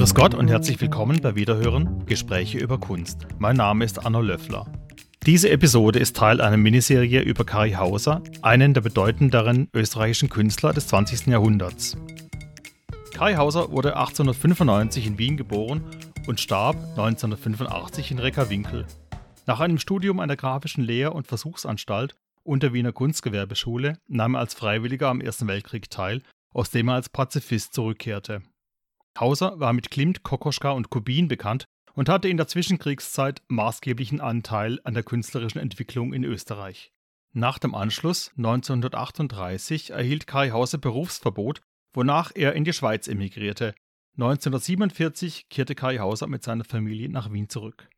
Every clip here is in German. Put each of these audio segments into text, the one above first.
Grüß Gott und herzlich willkommen bei Wiederhören Gespräche über Kunst. Mein Name ist Anno Löffler. Diese Episode ist Teil einer Miniserie über Kari Hauser, einen der bedeutenderen österreichischen Künstler des 20. Jahrhunderts. Kari Hauser wurde 1895 in Wien geboren und starb 1985 in Reckerwinkel. Nach einem Studium an der Grafischen Lehr- und Versuchsanstalt und der Wiener Kunstgewerbeschule nahm er als Freiwilliger am Ersten Weltkrieg teil, aus dem er als Pazifist zurückkehrte. Hauser war mit Klimt, Kokoschka und Kubin bekannt und hatte in der Zwischenkriegszeit maßgeblichen Anteil an der künstlerischen Entwicklung in Österreich. Nach dem Anschluss 1938 erhielt Kai Hauser Berufsverbot, wonach er in die Schweiz emigrierte. 1947 kehrte Kai Hauser mit seiner Familie nach Wien zurück.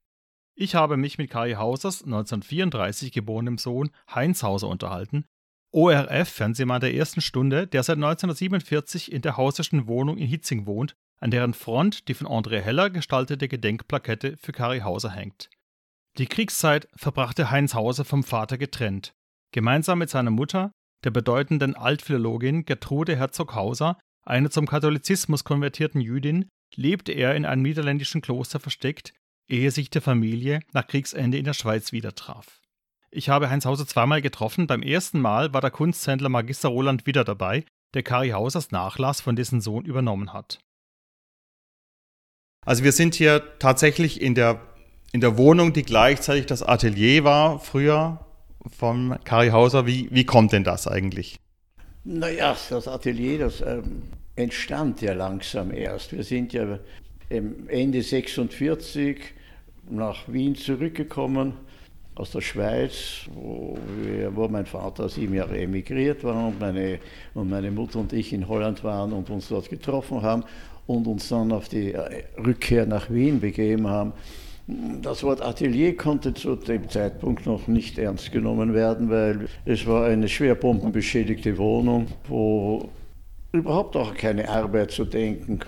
Ich habe mich mit Kai Hausers 1934 geborenem Sohn Heinz Hauser unterhalten, ORF-Fernsehmann der ersten Stunde, der seit 1947 in der Hauserschen Wohnung in Hitzing wohnt an deren Front die von André Heller gestaltete Gedenkplakette für Kari Hauser hängt. Die Kriegszeit verbrachte Heinz Hauser vom Vater getrennt. Gemeinsam mit seiner Mutter, der bedeutenden Altphilologin Gertrude Herzog-Hauser, einer zum Katholizismus konvertierten Jüdin, lebte er in einem niederländischen Kloster versteckt, ehe sich die Familie nach Kriegsende in der Schweiz wieder traf. Ich habe Heinz Hauser zweimal getroffen. Beim ersten Mal war der Kunsthändler Magister Roland wieder dabei, der Kari Hausers Nachlass von dessen Sohn übernommen hat. Also wir sind hier tatsächlich in der, in der Wohnung, die gleichzeitig das Atelier war früher vom Kari Hauser. Wie, wie kommt denn das eigentlich? Naja, das Atelier, das ähm, entstand ja langsam erst. Wir sind ja Ende 46 nach Wien zurückgekommen aus der Schweiz, wo, wo, mein Vater sieben Jahre emigriert war und meine, und meine Mutter und ich in Holland waren und uns dort getroffen haben und uns dann auf die äh, Rückkehr nach Wien begeben haben. Das Wort Atelier konnte zu dem Zeitpunkt noch nicht ernst genommen werden, weil es war eine schwer bombenbeschädigte Wohnung, wo überhaupt auch keine Arbeit zu denken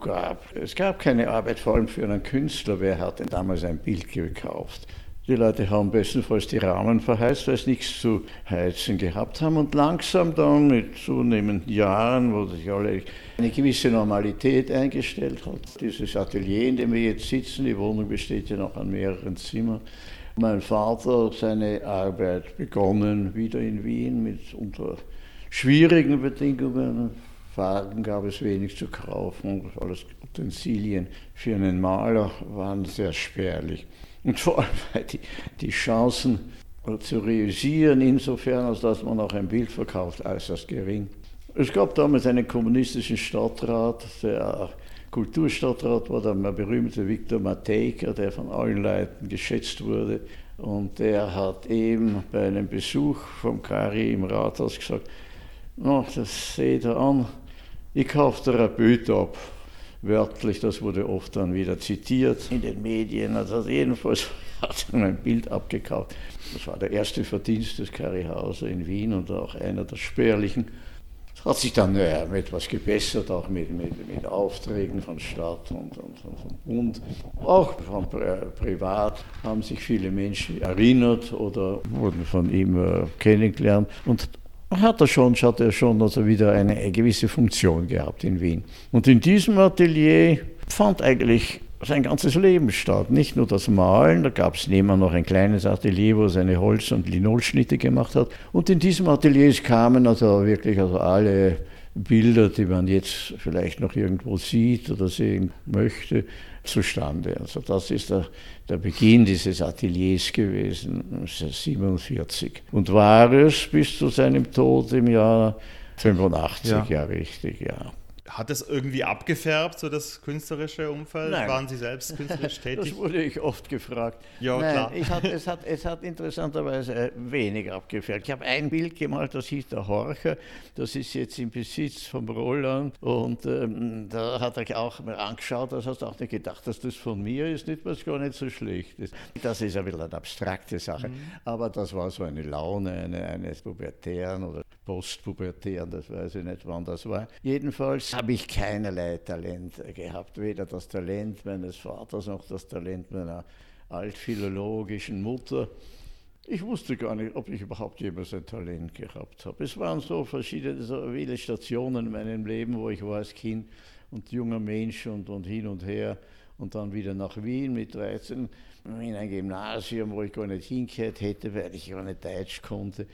gab. Es gab keine Arbeit, vor allem für einen Künstler. Wer hat denn damals ein Bild gekauft? Die Leute haben bestenfalls die Rahmen verheizt, weil sie nichts zu heizen gehabt haben. Und langsam dann mit zunehmenden Jahren, wo sich alle eine gewisse Normalität eingestellt hat. Dieses Atelier, in dem wir jetzt sitzen, die Wohnung besteht ja noch an mehreren Zimmern. Mein Vater seine Arbeit begonnen, wieder in Wien, mit unter schwierigen Bedingungen. Farben gab es wenig zu kaufen, alles Utensilien für einen Maler waren sehr spärlich. Und vor allem die, die Chancen zu realisieren, insofern, als dass man auch ein Bild verkauft, äußerst gering. Es gab damals einen kommunistischen Stadtrat, der Kulturstadtrat war der berühmte Viktor Matejka, der von allen Leuten geschätzt wurde. Und der hat eben bei einem Besuch vom Kari im Rathaus gesagt, no, das seht ihr an, ich kaufe Therapeut ab wörtlich, das wurde oft dann wieder zitiert in den Medien. Also jedenfalls hat er ein Bild abgekauft. Das war der erste Verdienst des Curryhauser in Wien und auch einer der spärlichen. Es hat sich dann ja, etwas gebessert, auch mit, mit, mit Aufträgen von Stadt und, und, und von Bund. Auch von privat haben sich viele Menschen erinnert oder wurden von ihm äh, kennengelernt. Und hat er schon, hat er schon also wieder eine gewisse Funktion gehabt in Wien. Und in diesem Atelier fand eigentlich sein ganzes Leben statt. Nicht nur das Malen, da gab es nebenan noch ein kleines Atelier, wo er seine Holz- und Linolschnitte gemacht hat. Und in diesem Atelier kamen also wirklich also alle Bilder, die man jetzt vielleicht noch irgendwo sieht oder sehen möchte, zustande. Also das ist der, der Beginn dieses Ateliers gewesen, 1947. Und war es bis zu seinem Tod im Jahr 85, ja, ja richtig, ja. Hat es irgendwie abgefärbt, so das künstlerische Umfeld? Nein. Waren Sie selbst künstlerisch tätig? Das wurde ich oft gefragt. Ja, Nein, klar. Ich hat, es, hat, es hat interessanterweise äh, wenig abgefärbt. Ich habe ein Bild gemalt, das hieß der Horcher. Das ist jetzt im Besitz vom Roland. Und ähm, da hat er auch mal angeschaut, das hast du auch nicht gedacht, dass das von mir ist, nicht, was gar nicht so schlecht ist. Das ist ein bisschen eine abstrakte Sache. Mhm. Aber das war so eine Laune eine, eines Pubertären oder Postpubertären, das weiß ich nicht, wann das war. Jedenfalls habe ich keinerlei Talent gehabt, weder das Talent meines Vaters noch das Talent meiner altphilologischen Mutter. Ich wusste gar nicht, ob ich überhaupt jemals ein Talent gehabt habe. Es waren so verschiedene, so viele Stationen in meinem Leben, wo ich war als Kind, und junger Mensch und, und hin und her und dann wieder nach Wien mit 13 in ein Gymnasium, wo ich gar nicht hingehört hätte, weil ich gar nicht Deutsch konnte.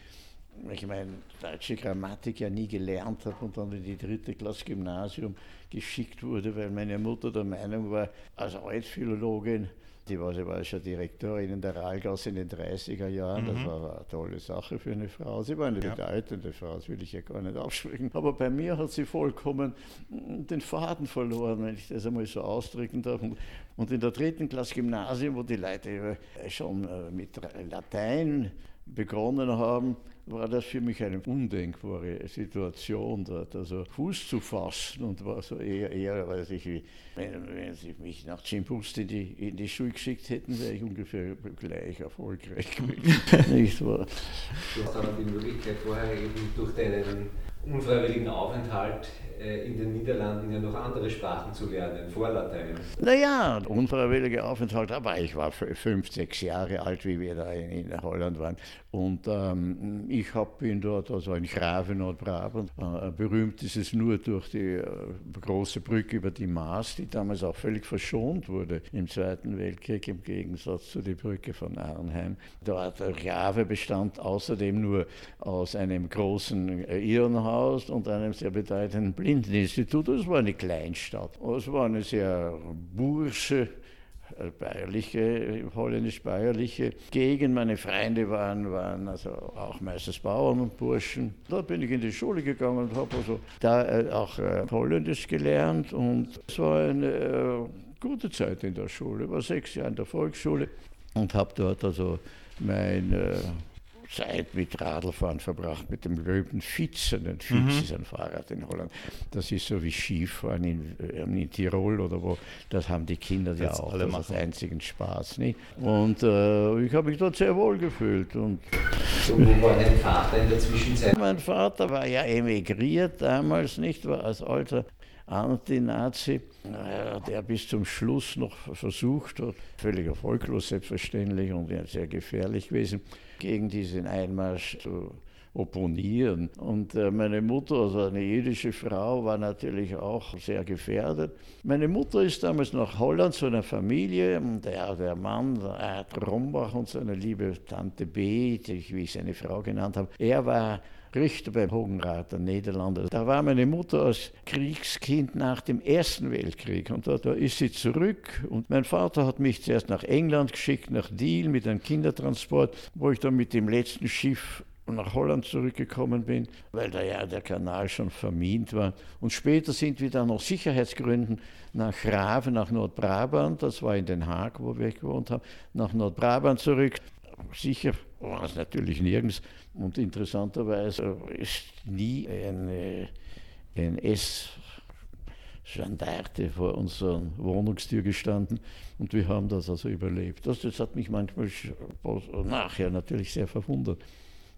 Ich meine, deutsche Grammatik ja nie gelernt habe und dann in die dritte Klasse Gymnasium geschickt wurde, weil meine Mutter der Meinung war, als Altphilologin, die war, sie war schon Direktorin in der Rahlgasse in den 30er Jahren. Mhm. Das war eine tolle Sache für eine Frau. Sie war eine ja. bedeutende Frau, das will ich ja gar nicht aufsprechen. Aber bei mir hat sie vollkommen den Faden verloren, wenn ich das einmal so ausdrücken darf. Und in der dritten Klasse Gymnasium, wo die Leute schon äh, mit Latein begonnen haben, war das für mich eine undenkbare Situation dort. Also Fuß zu fassen und war so eher, eher weiß ich, wie, wenn, wenn sie mich nach Chimbust in die, in die Schule geschickt hätten, wäre ich ungefähr gleich erfolgreich gewesen. Nicht wahr? Du hast dann die Möglichkeit vorher eben durch deinen unfreiwilligen Aufenthalt äh, in den Niederlanden ja noch andere Sprachen zu lernen, vor Latein. Naja, unfreiwilliger Aufenthalt, aber ich war fünf, sechs Jahre alt, wie wir da in, in Holland waren. Und ähm, ich hab, bin dort, also in Graven Nordbrabant, äh, berühmt ist es nur durch die äh, große Brücke über die Maas, die damals auch völlig verschont wurde im Zweiten Weltkrieg, im Gegensatz zu der Brücke von Arnheim. Dort äh, Grave bestand außerdem nur aus einem großen äh, Irrenhaus und einem sehr bedeutenden Blindeninstitut. Das war eine Kleinstadt. Es war eine sehr bursche, äh, bayerliche, holländisch-bayerliche Gegend. Meine Freunde waren, waren also auch meistens Bauern und Burschen. Da bin ich in die Schule gegangen und habe also da äh, auch äh, Holländisch gelernt und es war eine gute Zeit in der Schule. Ich war sechs Jahre in der Volksschule und habe dort also mein Zeit mit Radlfahren verbracht, mit dem Löwen Fitzen. Ein Fitz mhm. ist ein Fahrrad in Holland. Das ist so wie Skifahren in, äh, in Tirol oder wo. Das haben die Kinder ja auch. Alle das ist einzigen Spaß. Nicht? Und äh, ich habe mich dort sehr wohl gefühlt. Und, und wo war dein Vater in der Zwischenzeit? Mein Vater war ja emigriert damals, nicht? War als alter Anti-Nazi, der bis zum Schluss noch versucht hat, völlig erfolglos selbstverständlich und sehr gefährlich gewesen, gegen diesen Einmarsch zu opponieren. Und äh, meine Mutter, also eine jüdische Frau, war natürlich auch sehr gefährdet. Meine Mutter ist damals nach Holland zu einer Familie, der, der Mann, Erd Rombach und seine liebe Tante B, die ich wie seine Frau genannt habe, er war Richter beim Hogenrat der Niederlande. Da war meine Mutter als Kriegskind nach dem Ersten Weltkrieg und da, da, ist sie zurück und mein Vater hat mich zuerst nach England geschickt, nach Deal mit einem Kindertransport, wo ich dann mit dem letzten Schiff nach Holland zurückgekommen bin, weil da ja der Kanal schon vermint war. Und später sind wir dann aus Sicherheitsgründen nach Graven, nach Nordbrabant, das war in Den Haag, wo wir gewohnt haben, nach Nordbrabant zurück. Sicher war es natürlich nirgends. Und interessanterweise ist nie eine, ein S Gendarme vor unserer Wohnungstür gestanden und wir haben das also überlebt. Das, das hat mich manchmal nachher natürlich sehr verwundert.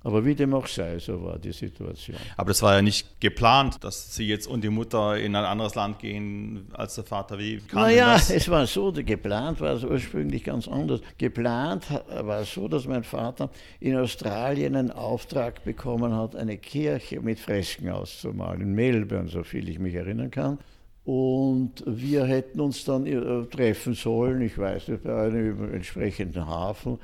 Aber wie dem auch sei, so war die Situation. Aber das war ja nicht geplant, dass Sie jetzt und die Mutter in ein anderes Land gehen als der Vater. Wie kam naja, das? es war so, geplant war es ursprünglich ganz anders. Geplant war es so, dass mein Vater in Australien einen Auftrag bekommen hat, eine Kirche mit Fresken auszumalen, in Melbourne, so viel ich mich erinnern kann. Und wir hätten uns dann äh, treffen sollen, ich weiß nicht, bei einem entsprechenden Hafen,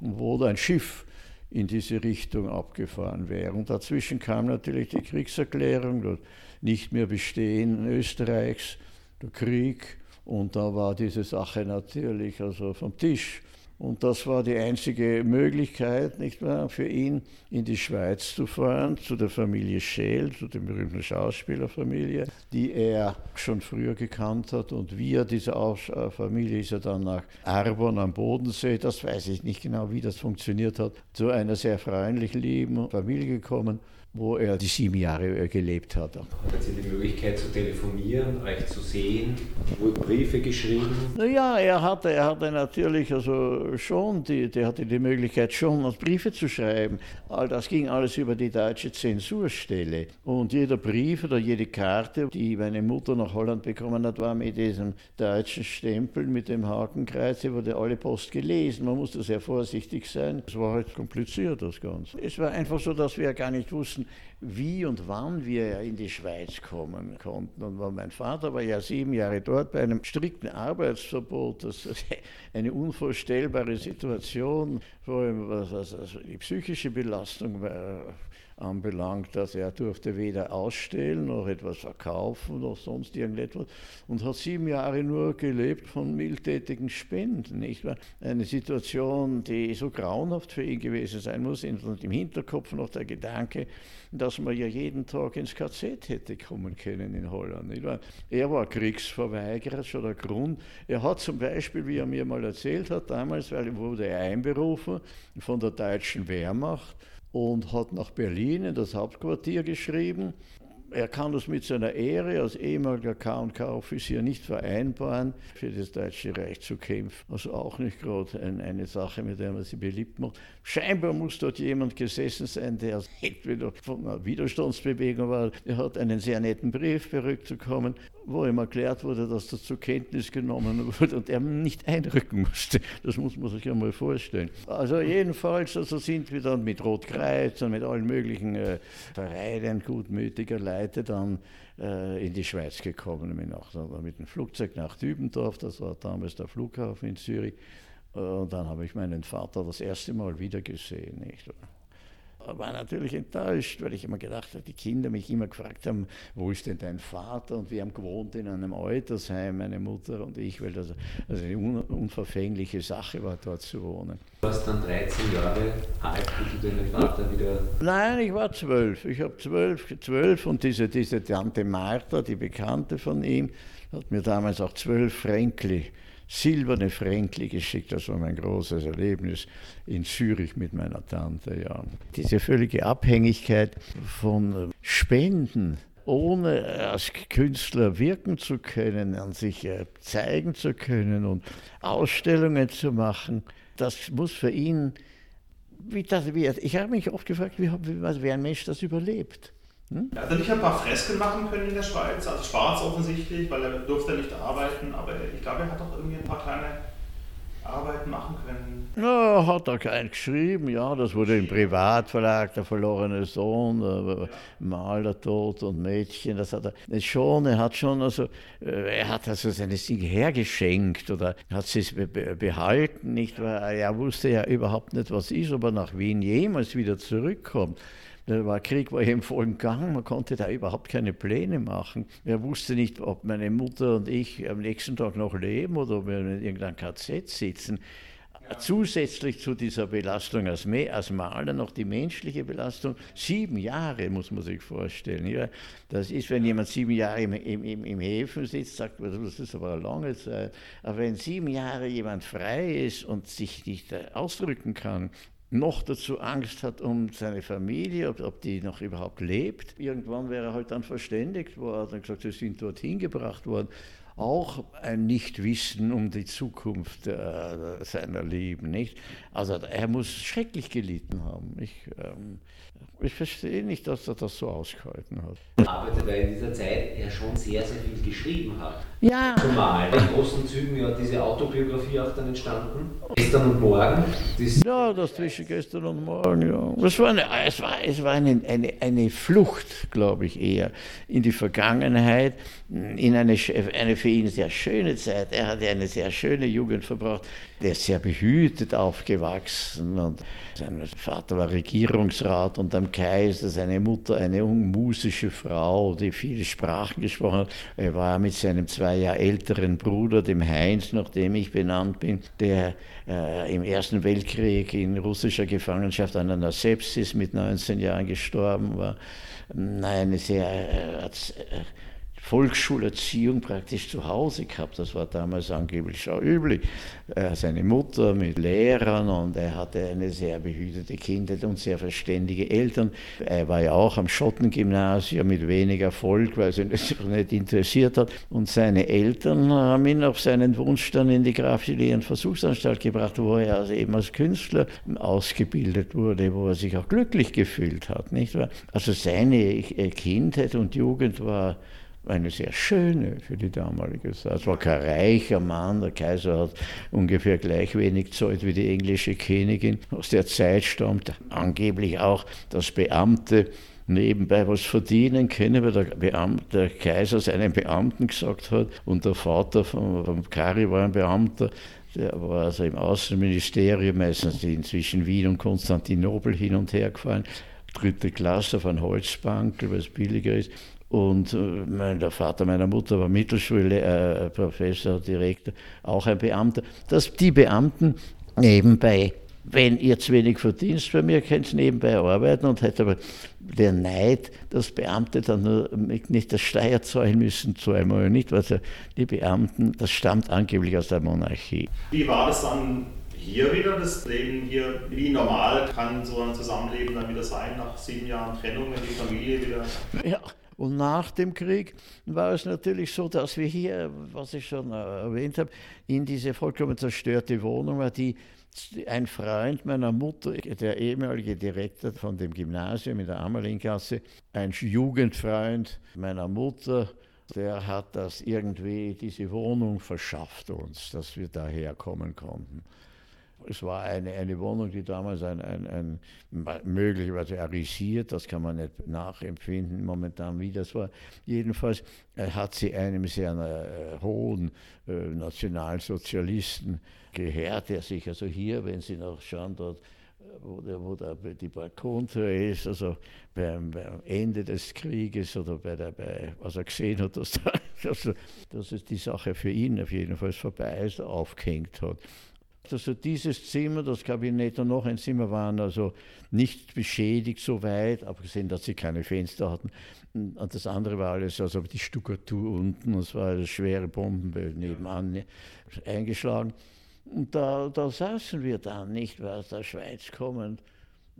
wo ein Schiff in diese Richtung abgefahren wäre. Und dazwischen kam natürlich die Kriegserklärung, das nicht mehr Bestehen Österreichs, der Krieg. Und da war diese Sache natürlich also vom Tisch. Und das war die einzige Möglichkeit, nicht wahr, für ihn in die Schweiz zu fahren, zu der Familie Scheel, zu der berühmten Schauspielerfamilie, die er schon früher gekannt hat. Und via diese äh, Familie ist er dann nach Arbon am Bodensee, das weiß ich nicht genau, wie das funktioniert hat, zu einer sehr freundlich lieben Familie gekommen wo er die sieben Jahre gelebt hat. Hat Sie die Möglichkeit zu telefonieren, euch zu sehen? Wurden Briefe geschrieben? Naja, er hatte, er hatte natürlich also schon, die, der hatte die Möglichkeit schon Briefe zu schreiben. All das ging alles über die deutsche Zensurstelle. Und jeder Brief oder jede Karte, die meine Mutter nach Holland bekommen hat, war mit diesem deutschen Stempel, mit dem Hakenkreuz, wurde alle Post gelesen. Man musste sehr vorsichtig sein. Es war halt kompliziert, das Ganze. Es war einfach so, dass wir gar nicht wussten, wussten, wie und wann wir in die Schweiz kommen konnten. Und mein Vater war ja sieben Jahre dort bei einem strikten Arbeitsverbot. Das ist eine unvorstellbare Situation, vor allem was also die psychische Belastung anbelangt, dass er durfte weder ausstellen noch etwas verkaufen noch sonst irgendetwas und hat sieben Jahre nur gelebt von mildtätigen Spenden. Nicht wahr? Eine Situation, die so grauenhaft für ihn gewesen sein muss und im Hinterkopf noch der Gedanke, dass man ja jeden Tag ins KZ hätte kommen können in Holland. Nicht wahr? Er war Kriegsverweigerer, schon der Grund. Er hat zum Beispiel, wie er mir mal erzählt hat, damals, weil wurde er einberufen von der deutschen Wehrmacht und hat nach Berlin in das Hauptquartier geschrieben er kann das mit seiner Ehre als ehemaliger K&K-Offizier nicht vereinbaren, für das Deutsche Reich zu kämpfen. Also auch nicht gerade ein, eine Sache, mit der man sie beliebt macht. Scheinbar muss dort jemand gesessen sein, der entweder von einer Widerstandsbewegung war. Er hat einen sehr netten Brief zurückzukommen, wo ihm erklärt wurde, dass das zur Kenntnis genommen wurde und er nicht einrücken musste. Das muss man sich einmal vorstellen. Also jedenfalls also sind wir dann mit Rotkreuz und mit allen möglichen äh, Vereinen gutmütiger Leute dann äh, in die Schweiz gekommen. Auch mit dem Flugzeug nach Dübendorf, das war damals der Flughafen in Zürich. Äh, und dann habe ich meinen Vater das erste Mal wieder gesehen. Nicht? war natürlich enttäuscht, weil ich immer gedacht habe, die Kinder mich immer gefragt haben, wo ist denn dein Vater? Und wir haben gewohnt in einem Altersheim, meine Mutter und ich, weil das also eine unverfängliche Sache war, dort zu wohnen. Du warst dann 13 Jahre alt, wie du deinen Vater wieder... Nein, ich war zwölf. Ich habe zwölf, zwölf und diese, diese Tante Martha, die Bekannte von ihm, hat mir damals auch zwölf Fränkli silberne Fränkli geschickt. Das war mein großes Erlebnis in Zürich mit meiner Tante. Ja. Diese völlige Abhängigkeit von Spenden ohne als Künstler wirken zu können, an sich äh, zeigen zu können und Ausstellungen zu machen, das muss für ihn, wie das wird. Ich habe mich oft gefragt, wie, wie ein Mensch das überlebt. Hm? Er hat nicht ein paar Fresken machen können in der Schweiz, also schwarz offensichtlich, weil er durfte nicht arbeiten, aber ich glaube, er hat auch irgendwie ein paar kleine Arbeiten machen können. Ja, hat er keinen geschrieben, ja, das wurde im Privatverlag, der verlorene Sohn, der Maler tot und Mädchen, das hat er schon, er hat schon, also, äh, er hat also seine Dinge hergeschenkt oder hat sie behalten, nicht, weil er wusste ja überhaupt nicht, was ist, ob er nach Wien jemals wieder zurückkommt. Der war Krieg war im vollen Gang, man konnte da überhaupt keine Pläne machen. Er wusste nicht, ob meine Mutter und ich am nächsten Tag noch leben oder ob wir in irgendeinem KZ sitzen. Ja. Zusätzlich zu dieser Belastung als, als, Maler noch die menschliche Belastung. Sieben Jahre muss man sich vorstellen. Ja. Das ist, wenn jemand sieben Jahre im, im, im Häfen sitzt, sagt man, das ist aber eine lange Zeit. Aber wenn sieben Jahre jemand frei ist und sich nicht ausdrücken kann, noch dazu Angst hat um seine Familie, ob, ob, die noch überhaupt lebt. Irgendwann wäre er halt dann verständigt worden und gesagt, sie sind dorthin gebracht worden. Auch ein Nichtwissen um die Zukunft äh, seiner Lieben, nicht? Also er muss schrecklich gelitten haben. Ich, ähm, ich verstehe nicht, dass er das so ausgehalten hat. Arbeitet, weil in dieser Zeit er schon sehr, sehr viel geschrieben hat. Ja. Zumal in großen Zügen ja diese Autobiografie auch dann entstanden. Gestern und morgen. Das ja, das zwischen gestern und morgen, ja. Es war eine, es war, es war eine, eine, eine Flucht, glaube ich, eher in die Vergangenheit, in eine, eine für ihn sehr schöne Zeit. Er hatte eine sehr schöne Jugend verbracht. Er ist sehr behütet aufgewachsen und sein Vater war Regierungsrat und am Kaiser, seine Mutter eine musische Frau, die viele Sprachen gesprochen hat. Er war mit seinem zwei Jahre älteren Bruder, dem Heinz, nach dem ich benannt bin, der äh, im Ersten Weltkrieg in russischer Gefangenschaft an einer Sepsis mit 19 Jahren gestorben war. Eine sehr äh, Volksschulerziehung praktisch zu Hause gehabt. Das war damals angeblich schon üblich. Seine Mutter mit Lehrern und er hatte eine sehr behütete Kindheit und sehr verständige Eltern. Er war ja auch am Schottengymnasium mit wenig Erfolg, weil es ihn nicht interessiert hat. Und seine Eltern haben ihn auf seinen Wunsch dann in die Grafschilieren Versuchsanstalt gebracht, wo er also eben als Künstler ausgebildet wurde, wo er sich auch glücklich gefühlt hat. Nicht Also seine Kindheit und Jugend war eine sehr schöne für die damalige Zeit. Es war kein reicher Mann, der Kaiser hat ungefähr gleich wenig Zeit wie die englische Königin. Aus der Zeit stammt angeblich auch, dass Beamte nebenbei was verdienen können, weil der, Beamte, der Kaiser seinen Beamten gesagt hat und der Vater von, von Kari war ein Beamter, der war also im Außenministerium, meistens inzwischen Wien und Konstantinopel hin und her gefahren, dritte Klasse auf einer Holzbank, weil es billiger ist. Und äh, mein, der Vater meiner Mutter war Mittelschule, äh, Professor, Direktor, auch ein Beamter. Dass die Beamten nebenbei, wenn ihr zu wenig verdienst bei mir, könnt ihr nebenbei arbeiten und hätte aber der Neid, dass Beamte dann nur nicht das Steuer zahlen müssen, zweimal nicht, weil die Beamten, das stammt angeblich aus der Monarchie. Wie war das dann hier wieder, das Leben hier, wie normal kann so ein Zusammenleben dann wieder sein, nach sieben Jahren Trennung, wenn die Familie wieder... Ja, und nach dem Krieg war es natürlich so, dass wir hier, was ich schon erwähnt habe, in diese vollkommen zerstörte Wohnung war, die ein Freund meiner Mutter, der ehemalige Direktor von dem Gymnasium in der Ammerlingasse, ein Jugendfreund meiner Mutter, der hat das irgendwie, diese Wohnung verschafft uns, dass wir daher kommen konnten. Es war eine, eine Wohnung, die damals ein, ein, ein, möglicherweise arisiert, das kann man nicht nachempfinden momentan, wie das war. Jedenfalls äh, hat sie einem sehr äh, hohen äh, Nationalsozialisten gehört, der sich also hier, wenn Sie noch schauen, dort äh, wo, der, wo der, die Balkontür ist, also beim, beim, Ende des Krieges oder bei der, bei, was er gesehen hat, dass, da, also, dass es die Sache für ihn auf jeden Fall vorbei ist, aufgehängt hat. Also dieses Zimmer, das Kabinett und noch ein Zimmer waren also nicht beschädigt so weit, abgesehen, dass sie keine Fenster hatten. Und das andere war alles, also die Stuckatur unten, das war eine schwere Bomben nebenan ne, eingeschlagen. Und da, da saßen wir dann nicht, weil aus der Schweiz kommend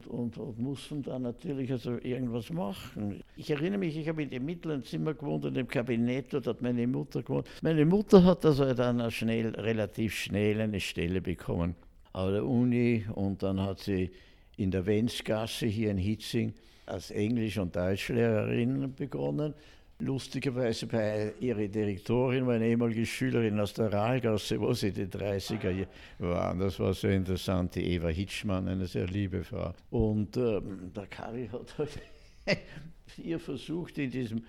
und, und, mussten dann natürlich also irgendwas machen. Ich erinnere mich, ich habe in dem mittleren Zimmer gewohnt, in dem Kabinett, dort hat meine Mutter gewohnt. Meine Mutter hat also dann schnell, relativ schnell eine Stelle bekommen an der Uni und dann hat sie in der Wenzgasse hier in Hitzing als Englisch- und Deutschlehrerin begonnen lustigerweise bei ihrer Direktorin war eine ehemalige Schülerin aus der Rahlgasse, wo sie in den 30er Jahren waren. Das war so interessant, die Eva Hitschmann, eine sehr liebe Frau. Und ähm, der Kari hat halt ihr versucht, in diesem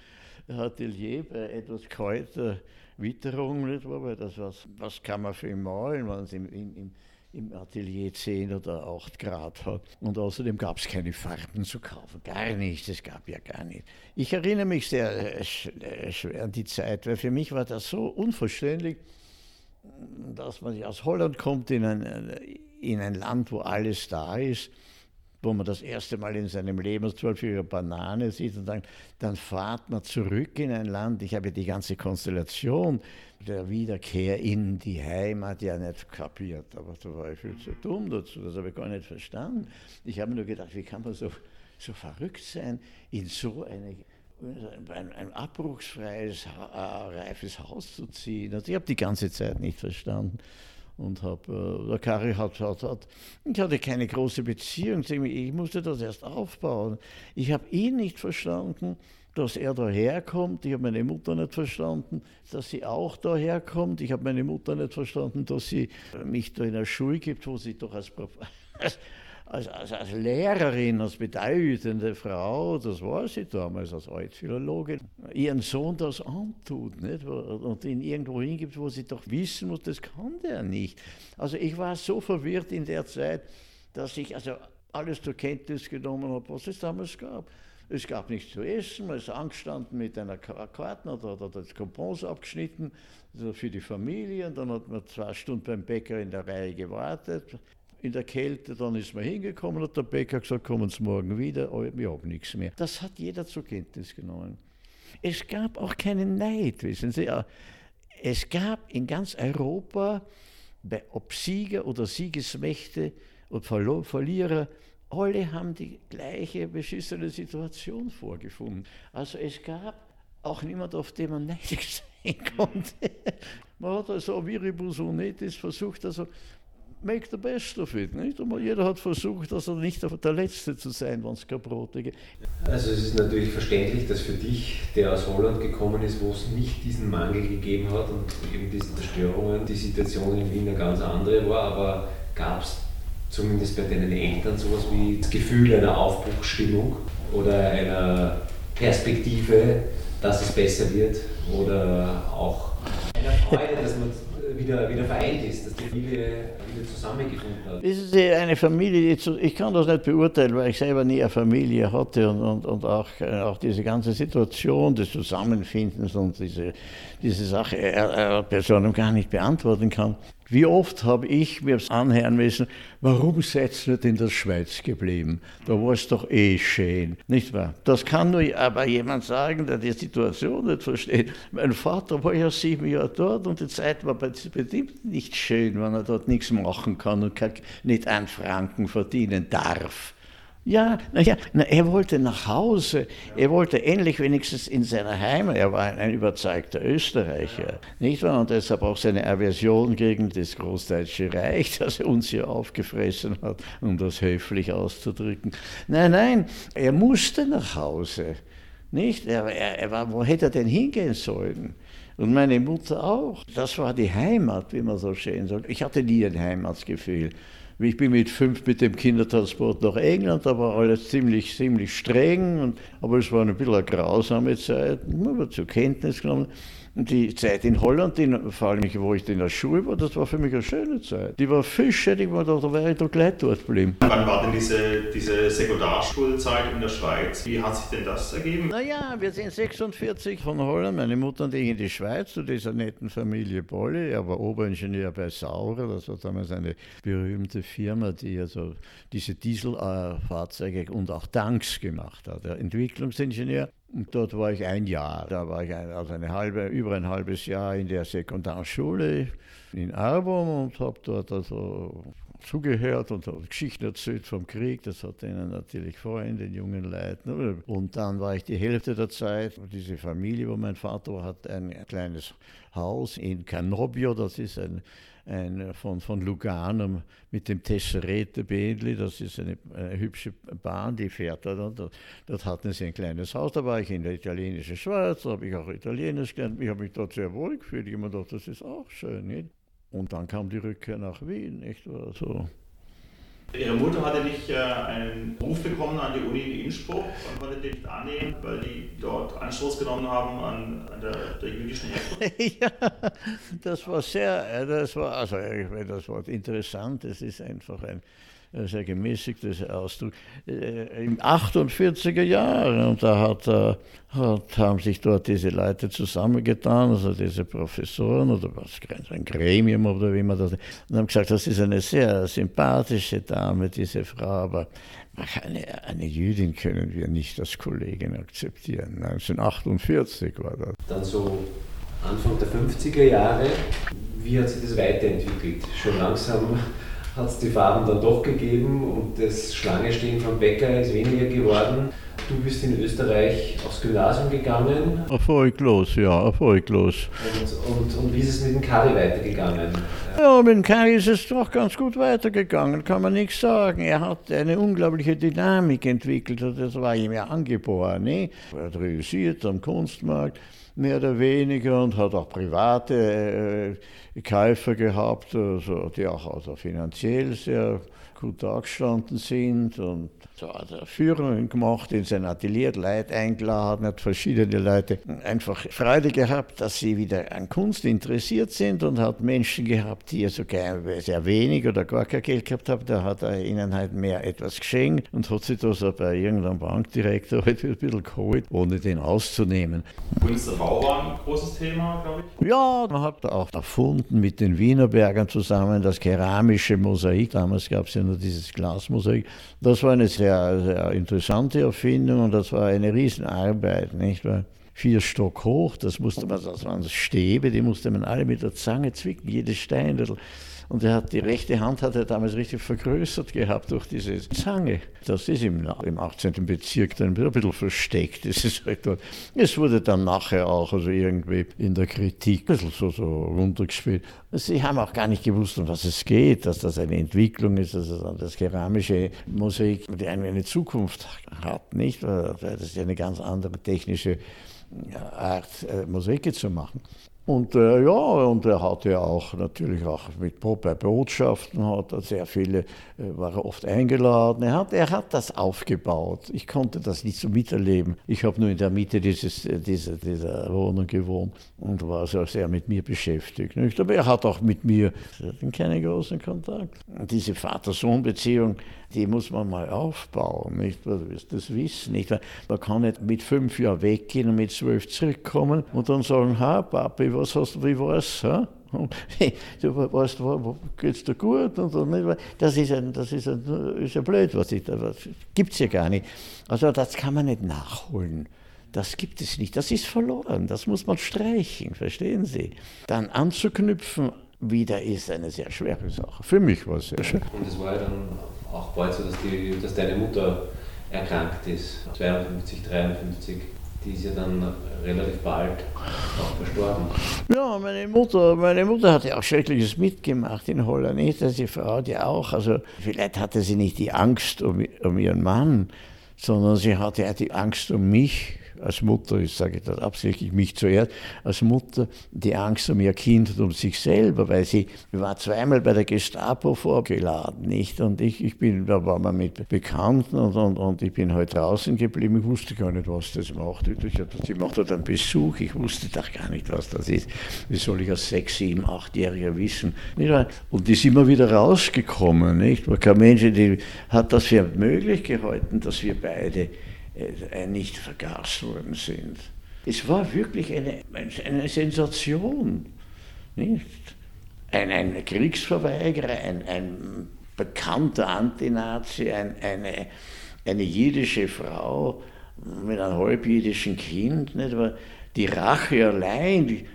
Atelier bei etwas kalter Witterung, nicht wahr? weil das was, was kann man für ihn malen, wenn es im, im im Atelier 10 oder 8 Grad hat. Und außerdem gab es keine Farben zu kaufen, gar nichts, es gab ja gar nicht. Ich erinnere mich sehr äh, äh, schwer an die Zeit, weil für mich war das so unverständlich, dass man aus Holland kommt in ein, äh, in ein Land, wo alles da ist wo man das erste Mal in seinem Leben zwölfjährige Banane sieht und dann, dann fahrt man zurück in ein Land. Ich habe die ganze Konstellation der Wiederkehr in die Heimat ja nicht kapiert, aber da war ich viel zu dumm dazu, das habe ich gar nicht verstanden. Ich habe nur gedacht, wie kann man so, so verrückt sein, in so eine ein, ein abbruchsfreies, äh, reifes Haus zu ziehen. Also ich habe die ganze Zeit nicht verstanden und habe, äh, der Kari hat, hat, hat, ich hatte keine große Beziehung. Ich musste das erst aufbauen. Ich habe ihn nicht verstanden, dass er daherkommt, ich habe meine Mutter nicht verstanden, dass sie auch daherkommt, ich habe meine Mutter nicht verstanden, dass sie mich da in der Schule gibt, wo sie doch als, als als, als, als Lehrerin, als bedeutende Frau, das war sie damals als Altphilologin, ihren Sohn das antut nicht? und ihn irgendwo hingibt, wo sie doch wissen muss, das kann der nicht. Also ich war so verwirrt in der Zeit, dass ich also alles zur Kenntnis genommen habe, was es damals gab. Es gab nichts zu essen, man ist angestanden mit einer Karte oder, oder das Coupons abgeschnitten also für die Familie. Und dann hat man zwei Stunden beim Bäcker in der Reihe gewartet in der Kälte, dann ist man hingekommen und der Bäcker gesagt, kommen Sie morgen wieder, aber wir haben nichts mehr. Das hat jeder zur Kenntnis genommen. Es gab auch keinen Neid, wissen Sie. Es gab in ganz Europa, ob Sieger oder Siegesmächte und Verlierer, alle haben die gleiche beschissene Situation vorgefunden. Also es gab auch niemand, auf den man neidisch sein konnte. Man hat also Viribus Unetis versucht, also make the best of it. Nicht? Und jeder hat versucht, er nicht der Letzte zu sein, wenn es keine Brote gibt. Also es ist natürlich verständlich, dass für dich, der aus Holland gekommen ist, wo es nicht diesen Mangel gegeben hat und eben diese Zerstörungen, die Situation in Wien eine ganz andere war, aber gab es zumindest bei deinen Eltern sowas wie das Gefühl einer Aufbruchsstimmung? oder einer Perspektive, dass es besser wird oder auch einer Freude, dass man wieder, wieder vereint ist, dass die Familie wieder zusammengefunden hat. Das ist eine Familie, ich kann das nicht beurteilen, weil ich selber nie eine Familie hatte und, und, und auch, auch diese ganze Situation des Zusammenfindens und diese, diese Sache er, Personen gar nicht beantworten kann. Wie oft habe ich mir anhören müssen, warum seid ihr in der Schweiz geblieben? Da war es doch eh schön, nicht wahr? Das kann nur aber jemand sagen, der die Situation nicht versteht. Mein Vater war ja sieben Jahre dort und die Zeit war bestimmt nicht schön, wenn er dort nichts machen kann und nicht einen Franken verdienen darf. Ja, naja, na, er wollte nach Hause. Er wollte endlich wenigstens in seiner Heimat. Er war ein überzeugter Österreicher, nicht wahr? Und deshalb auch seine Aversion gegen das Großdeutsche Reich, das uns hier aufgefressen hat, um das höflich auszudrücken. Nein, nein, er musste nach Hause, nicht? Er, er, er war, wo hätte er denn hingehen sollen? Und meine Mutter auch. Das war die Heimat, wie man so schön sagt. Ich hatte nie ein Heimatsgefühl. Ich bin mit fünf mit dem Kindertransport nach England, da war alles ziemlich, ziemlich streng, und, aber es war ein bisschen eine grausame Zeit, man wird zur Kenntnis genommen. Die Zeit in Holland, die, vor allem wo ich in der Schule war, das war für mich eine schöne Zeit. Die war da, da wäre ich doch gleich dort geblieben. Wann war denn diese, diese Sekundarschulzeit in der Schweiz? Wie hat sich denn das ergeben? Naja, wir sind 46 von Holland, meine Mutter und ich in die Schweiz zu dieser netten Familie Bolle. Er war Oberingenieur bei Saurer, das war damals eine berühmte Firma, die also diese Dieselfahrzeuge und auch Tanks gemacht hat. Der Entwicklungsingenieur. Und dort war ich ein Jahr. Da war ich ein, also eine halbe, über ein halbes Jahr in der Sekundarschule in Arbon und habe dort also zugehört und Geschichten erzählt vom Krieg. Das hat ihnen natürlich Freunde, den jungen Leuten. Und dann war ich die Hälfte der Zeit, diese Familie, wo mein Vater war, hat ein kleines Haus in Canobbio, das ist ein ein, von, von Lugano mit dem Tesserete Bentley, das ist eine, eine, hübsche Bahn, die fährt da. Dort, dort hatten sie ein kleines Haus, da war ich in der italienischen Schweiz, da habe ich auch Italienisch gelernt, ich habe mich dort sehr wohl gefühlt, ich habe mir gedacht, das ist auch schön. Nicht? Und dann kam die Rückkehr nach Wien, nicht? Also, Ihre Mutter hatte nicht äh, einen Ruf bekommen an die Uni in Innsbruck und konnte den nicht annehmen, weil die dort Anstoß genommen haben an, an der, der, jüdischen Herkunft. ja, das war sehr, äh, das war, also das Wort interessant, es ist einfach ein sehr gemäßigtes Ausdruck, äh, im 48er Jahren. Und da hat, äh, hat, haben sich dort diese Leute zusammengetan, also diese Professoren oder was, ein Gremium oder wie man das, und haben gesagt, das ist eine sehr sympathische Dame, diese Frau, aber eine, eine Jüdin können wir nicht als Kollegin akzeptieren. 1948 war das. Dann so Anfang der 50er Jahre, wie hat sich das weiterentwickelt? Schon langsam hat es die Farben dann doch gegeben und das Schlangestehen vom Bäcker ist weniger geworden. Du bist in Österreich aufs Gymnasium gegangen. Erfolglos, ja, erfolglos. Und, und, und wie ist es mit dem Kari weitergegangen? Ja, mit dem Kari ist es doch ganz gut weitergegangen, kann man nichts sagen. Er hat eine unglaubliche Dynamik entwickelt das war ihm ja angeboren. Ne? Er hat realisiert am Kunstmarkt mehr oder weniger und hat auch private äh, Käufer gehabt, also, die auch also finanziell sehr gut dargestanden sind und so hat er Führungen gemacht, in sein Atelier Leute eingeladen, hat verschiedene Leute einfach Freude gehabt, dass sie wieder an Kunst interessiert sind und hat Menschen gehabt, die sogar sehr wenig oder gar kein Geld gehabt haben, da hat er ihnen halt mehr etwas geschenkt und hat sich das bei irgendeinem Bankdirektor halt ein bisschen geholt, ohne den auszunehmen. Kunst der Bau war ein großes Thema, glaube ich? Ja, man hat auch erfunden mit den Wienerbergern zusammen das keramische Mosaik. Damals gab es ja nur dieses Glasmosaik. Das war eine sehr, sehr interessante Erfindung und das war eine Riesenarbeit, nicht wahr? Vier Stock hoch, das musste man, das waren Stäbe, die musste man alle mit der Zange zwicken, jedes Stein. Und er hat die rechte Hand hat er damals richtig vergrößert gehabt durch diese Zange. Das ist im, im 18. Bezirk dann ein bisschen versteckt. Das ist halt dort. Es wurde dann nachher auch also irgendwie in der Kritik ein bisschen so, so runtergespielt. Sie haben auch gar nicht gewusst, um was es geht, dass das eine Entwicklung ist, dass das keramische Mosaik eine Zukunft hat, nicht? Das ist ja eine ganz andere technische Art, äh, Mosaike zu machen. Und äh, ja, und er hatte auch natürlich auch mit bei Botschaften hat er sehr viele, äh, war er oft eingeladen. Er hat, er hat das aufgebaut. Ich konnte das nicht so miterleben. Ich habe nur in der Mitte dieses, äh, dieser, dieser Wohnung gewohnt und war so sehr mit mir beschäftigt. Nicht? Aber er hat auch mit mir keinen großen Kontakt. Diese Vater-Sohn-Beziehung, die muss man mal aufbauen, nicht? Das wissen, nicht? Man kann nicht mit fünf Jahren weggehen und mit zwölf zurückkommen und dann sagen, ha, Papi, was hast du, wie war's? Ha? du weißt, geht's dir gut? Und so, das ist ein, das ist ein, ist ja blöd, was ich da, gibt's ja gar nicht. Also das kann man nicht nachholen. Das gibt es nicht. Das ist verloren. Das muss man streichen, verstehen Sie? Dann anzuknüpfen wieder ist eine sehr schwere Sache. Für mich war es sehr schwer. Und es war ja dann auch bald so, dass, die, dass deine Mutter erkrankt ist, 52, 53. Die ist ja dann relativ bald auch verstorben. Ja, meine Mutter, meine Mutter hatte auch Schreckliches mitgemacht in Holland. Nicht, dass die Frau die auch. Also vielleicht hatte sie nicht die Angst um, um ihren Mann, sondern sie hatte die Angst um mich als Mutter, ich sage das absichtlich mich zuerst, als Mutter die Angst um ihr Kind und um sich selber, weil sie war zweimal bei der Gestapo vorgeladen, nicht? Und ich, ich bin, da war man mit Bekannten und, und, und ich bin halt draußen geblieben, ich wusste gar nicht, was das macht. Sie macht dort einen Besuch, ich wusste doch gar nicht, was das ist. Wie soll ich als sechs, sieben, achtjähriger wissen? Und die sind immer wieder rausgekommen, nicht? Weil kein Mensch die hat das für möglich gehalten, dass wir beide nicht vergast worden sind. Es war wirklich eine, eine Sensation. Nicht? Ein, ein Kriegsverweigerer, ein, ein bekannter Antinazi, ein, eine, eine jiddische Frau mit einem halbjüdischen Kind. Nicht? Aber die Rache allein die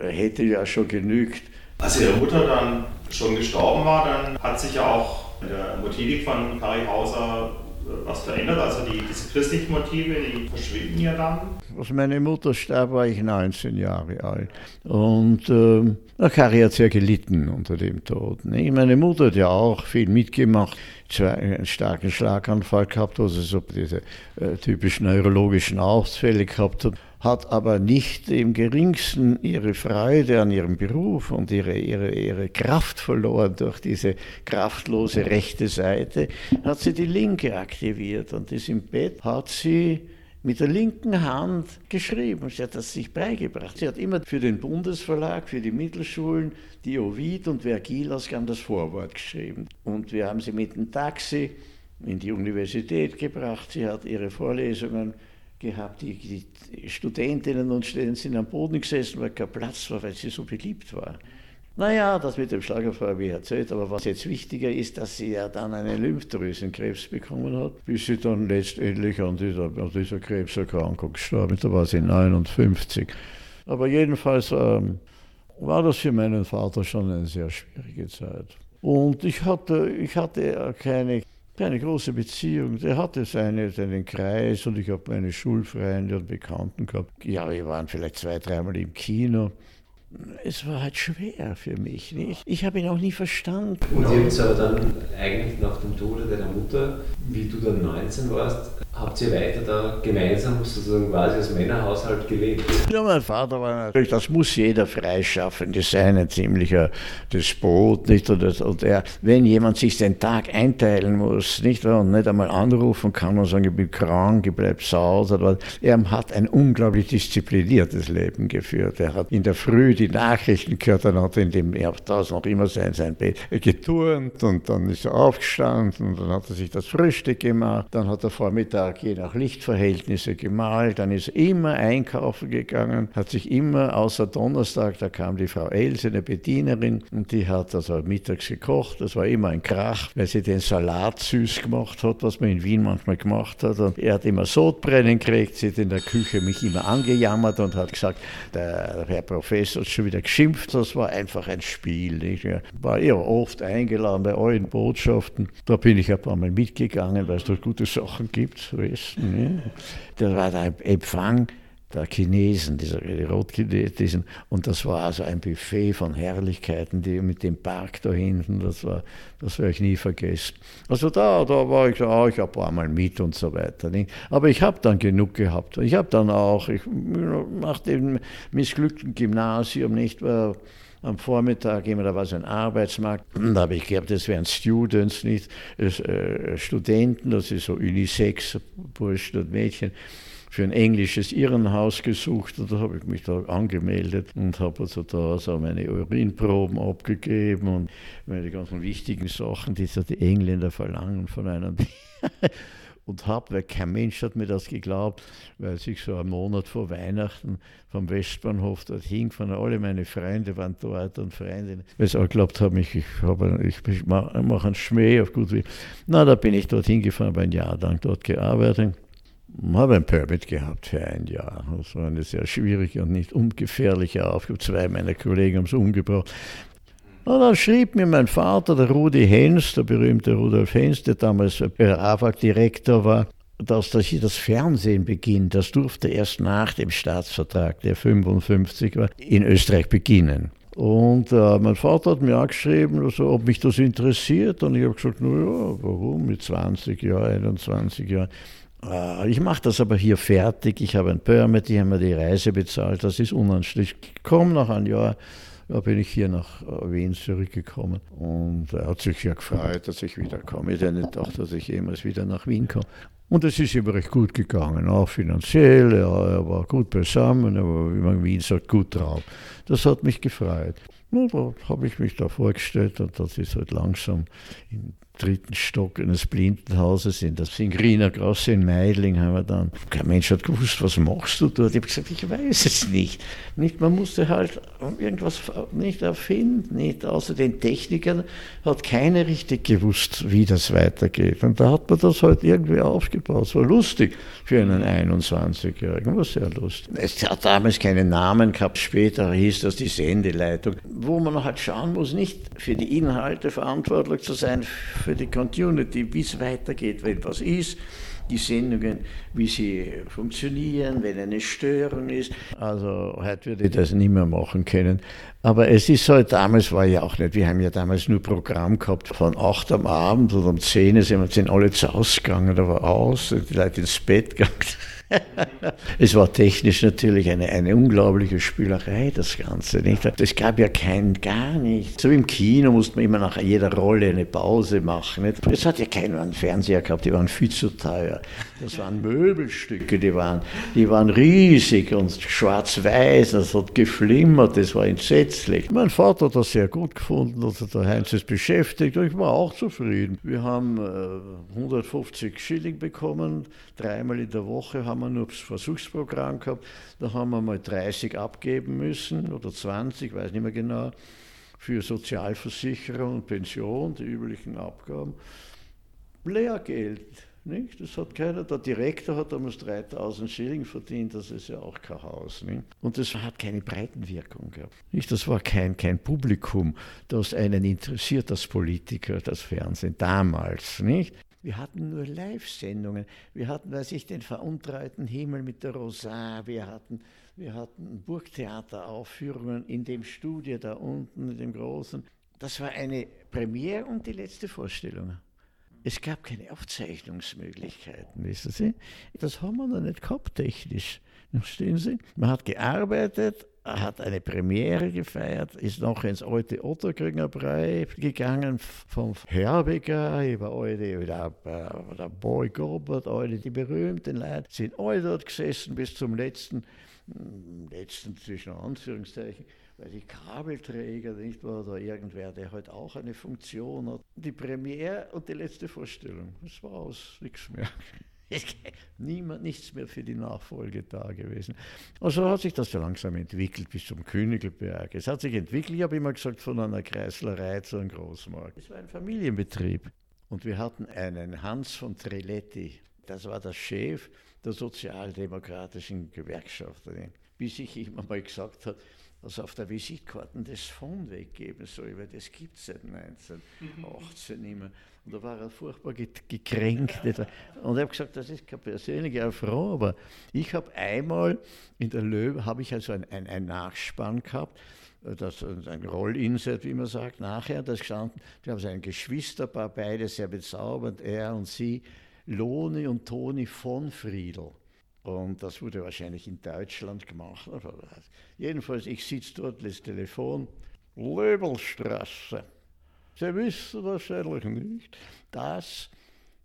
hätte ja schon genügt. Als ihre Mutter dann schon gestorben war, dann hat sich ja auch der Motivik von Kari Hauser was verändert? Also die, diese christlichen Motive, die verschwinden ja dann. Als meine Mutter starb, war ich 19 Jahre alt. Und äh, Kari hat sehr gelitten unter dem Tod. Ne? Meine Mutter hat ja auch viel mitgemacht. Einen starken Schlaganfall gehabt, sie so diese äh, typischen neurologischen Ausfälle gehabt hat hat aber nicht im geringsten ihre Freude an ihrem Beruf und ihre, ihre, ihre Kraft verloren durch diese kraftlose rechte Seite, hat sie die linke aktiviert und ist im Bett, hat sie mit der linken Hand geschrieben. Sie hat das sich beigebracht. Sie hat immer für den Bundesverlag, für die Mittelschulen, die Ovid und Vergil ausgaben das Vorwort geschrieben. Und wir haben sie mit dem Taxi in die Universität gebracht. Sie hat ihre Vorlesungen gehabt. Die, die Studentinnen und Studenten sind am Boden gesessen, weil kein Platz war, weil sie so beliebt war. Naja, das mit dem Schlagerfeuer habe ich erzählt, aber was jetzt wichtiger ist, dass sie ja dann einen Lymphdrüsenkrebs bekommen hat, bis sie dann letztendlich an dieser, an dieser Krebserkrankung gestorben ist. Da war sie 59. Aber jedenfalls ähm, war das für meinen Vater schon eine sehr schwierige Zeit. Und ich hatte, ich hatte keine keine große Beziehung. Der hatte seine, seinen Kreis und ich habe meine Schulfreunde und Bekannten gehabt. Ja, wir waren vielleicht zwei, dreimal im Kino. Es war halt schwer für mich. Nicht? Ich habe ihn auch nie verstanden. Und ihr habt aber dann eigentlich nach dem Tode deiner Mutter, wie du dann 19 warst, Habt ihr weiter da gemeinsam sozusagen quasi als Männerhaushalt gelebt? Ja, mein Vater war natürlich, das muss jeder Freischaffende sein, ein ziemlicher Despot, nicht? Und, und er, wenn jemand sich den Tag einteilen muss, nicht? Und nicht einmal anrufen kann und sagen, ich bin krank, ich bleib sauer, er hat ein unglaublich diszipliniertes Leben geführt. Er hat in der Früh die Nachrichten gehört, dann hat er in dem, er hat das noch immer sein, sein Bett geturnt und dann ist er aufgestanden und dann hat er sich das Frühstück gemacht, dann hat er Vormittag Tag je nach Lichtverhältnisse gemalt, dann ist er immer einkaufen gegangen, hat sich immer, außer Donnerstag, da kam die Frau Else, eine Bedienerin, und die hat also mittags gekocht, das war immer ein Krach, weil sie den Salat süß gemacht hat, was man in Wien manchmal gemacht hat. Und er hat immer Sodbrennen gekriegt, sie hat in der Küche mich immer angejammert und hat gesagt, der Herr Professor schon wieder geschimpft, das war einfach ein Spiel. Ich war eher oft eingeladen bei euren Botschaften, da bin ich ein paar Mal mitgegangen, weil es dort gute Sachen gibt. Westen. Ne? Da war der Empfang der Chinesen, dieser Rotchinesen. Und das war also ein Buffet von Herrlichkeiten, die mit dem Park da hinten, das war, das werde ich nie vergessen. Also da, da war ich oh, ich habe einmal mit und so weiter. Nicht? Aber ich habe dann genug gehabt. Ich habe dann auch, ich, nach dem missglückten Gymnasium, nicht, war am Vormittag immer, da war so ein Arbeitsmarkt, da habe ich gehabt, das wären Students, nicht äh, Studenten, das ist so Unisex, Burschen und Mädchen für ein englisches Irrenhaus gesucht und da habe ich mich da angemeldet und habe also da so meine Urinproben abgegeben und meine ganzen wichtigen Sachen, die so die Engländer verlangen von einem. und habe, weil kein Mensch hat mir das geglaubt, weil ich so einen Monat vor Weihnachten vom Westbahnhof dorthin gefahren alle meine Freunde waren dort und Freundinnen, weil sie auch geglaubt haben, ich, ich, ich, ich mache einen Schmäh auf gut wie. Na, da bin ich dorthin gefahren, habe ein Jahr lang dort gearbeitet habe ein Permit gehabt für ein Jahr. Das war eine sehr schwierige und nicht ungefährliche Aufgabe. Zwei meiner Kollegen haben es umgebracht. Und dann schrieb mir mein Vater, der Rudi Hens, der berühmte Rudolf Hens, der damals AFAG-Direktor war, dass das hier das Fernsehen beginnt. Das durfte erst nach dem Staatsvertrag, der 55 war, in Österreich beginnen. Und äh, mein Vater hat mir angeschrieben, also, ob mich das interessiert. Und ich habe gesagt, naja, warum mit 20 Jahren, 21 Jahren. Äh, ich mache das aber hier fertig. Ich habe ein Permit, die haben mir die Reise bezahlt. Das ist unanständig. Ich nach einem Jahr da bin ich hier nach äh, Wien zurückgekommen und er hat sich ja gefreut, dass ich wiederkomme. Ich hätte nicht gedacht, dass ich jemals wieder nach Wien komme. Und es ist ihm recht gut gegangen, auch finanziell. Er, war gut beisammen, er war, wie man in Wien sagt, gut drauf. Das hat mich gefreut. Und da habe ich mich da vorgestellt und das ist halt langsam in dritten Stock eines Blindenhauses in der Singriner Gasse in Meidling haben wir dann, kein Mensch hat gewusst, was machst du dort? Ich habe gesagt, ich weiß es nicht. nicht. Man musste halt irgendwas nicht erfinden, nicht. Außer den Technikern hat keiner richtig gewusst, wie das weitergeht. Und da hat man das halt irgendwie aufgebaut. Es war lustig für einen 21-Jährigen, war sehr lustig. Es hat damals keinen Namen gehabt, später hieß das die Sendeleitung, wo man halt schauen muss, nicht für die Inhalte verantwortlich zu sein, für die Community, wie es weitergeht, wenn was ist, die Sendungen, wie sie funktionieren, wenn eine Störung ist. Also heute würde ich das nicht mehr machen können. Aber es ist halt, damals war ja auch nicht, wir haben ja damals nur Programm gehabt, von 8 am Abend oder um 10 sind wir alle zu Hause gegangen, da war aus, die Leute ins Bett gegangen. Es war technisch natürlich eine, eine unglaubliche Spielerei, das Ganze. Nicht? Es gab ja kein, gar nichts. So im Kino musste man immer nach jeder Rolle eine Pause machen. Nicht? Es hat ja keiner Fernseher gehabt, die waren viel zu teuer. Das waren Möbelstücke, die waren, die waren riesig und schwarz-weiß, das hat geflimmert, das war entsetzlich. Mein Vater hat das sehr gut gefunden, also der Heinz ist beschäftigt und ich war auch zufrieden. Wir haben äh, 150 Schilling bekommen, dreimal in der Woche haben wir nur das Versuchsprogramm gehabt, da haben wir mal 30 abgeben müssen oder 20, weiß nicht mehr genau, für Sozialversicherung und Pension, die üblichen Abgaben. Lehrgeld nicht? Das hat keiner. Der Direktor hat damals 3000 Schilling verdient, das ist ja auch kein Haus. Nicht? Und das hat keine Breitenwirkung gehabt. Nicht? Das war kein, kein Publikum, das einen interessiert als Politiker, das Fernsehen damals. Nicht? Wir hatten nur Live-Sendungen. Wir hatten, weiß ich, den veruntreuten Himmel mit der Rosar. Wir hatten, wir hatten Burgtheateraufführungen in dem Studio da unten, in dem großen. Das war eine Premiere und die letzte Vorstellung. Es gab keine Aufzeichnungsmöglichkeiten, wissen Sie? Das haben wir noch nicht gehabt, technisch. Verstehen Sie? Man hat gearbeitet, hat eine Premiere gefeiert, ist noch ins alte Otterkringer Brei gegangen, vom Herbeger über alle, der, der Boy Gobert, alle die berühmten Leute, sind alle dort gesessen bis zum letzten, hm, letzten zwischen Anführungszeichen weil die Kabelträger, nicht wahr, oder irgendwer, der halt auch eine Funktion hat. Die Premiere und die letzte Vorstellung, das war aus, nichts mehr. Niemand, nichts mehr für die Nachfolge da gewesen. Also hat sich das ja langsam entwickelt bis zum Königelberg. Es hat sich entwickelt, ich habe immer gesagt, von einer Kreislerei zu einem Großmarkt. Es war ein Familienbetrieb. Und wir hatten einen Hans von Treletti, Das war der Chef der sozialdemokratischen Gewerkschaft, bis ich ihm einmal gesagt habe, also auf der Visitkarte das Phone weggeben soll, weil das gibt es seit 1918 nicht mehr. Und da war er furchtbar gekränkt. Und ich habe gesagt, das ist keine persönliche Frau, aber ich habe einmal in der Löwe, habe ich also ein, ein, ein Nachspann gehabt, das ein Rollinsert, wie man sagt, nachher, das gestanden, wir haben sein Geschwisterpaar, beide sehr bezaubernd, er und sie, Loni und Toni von Friedl. Und das wurde wahrscheinlich in Deutschland gemacht. Jedenfalls, ich sitze dort, das Telefon, Löbelstraße. Sie wissen wahrscheinlich nicht, dass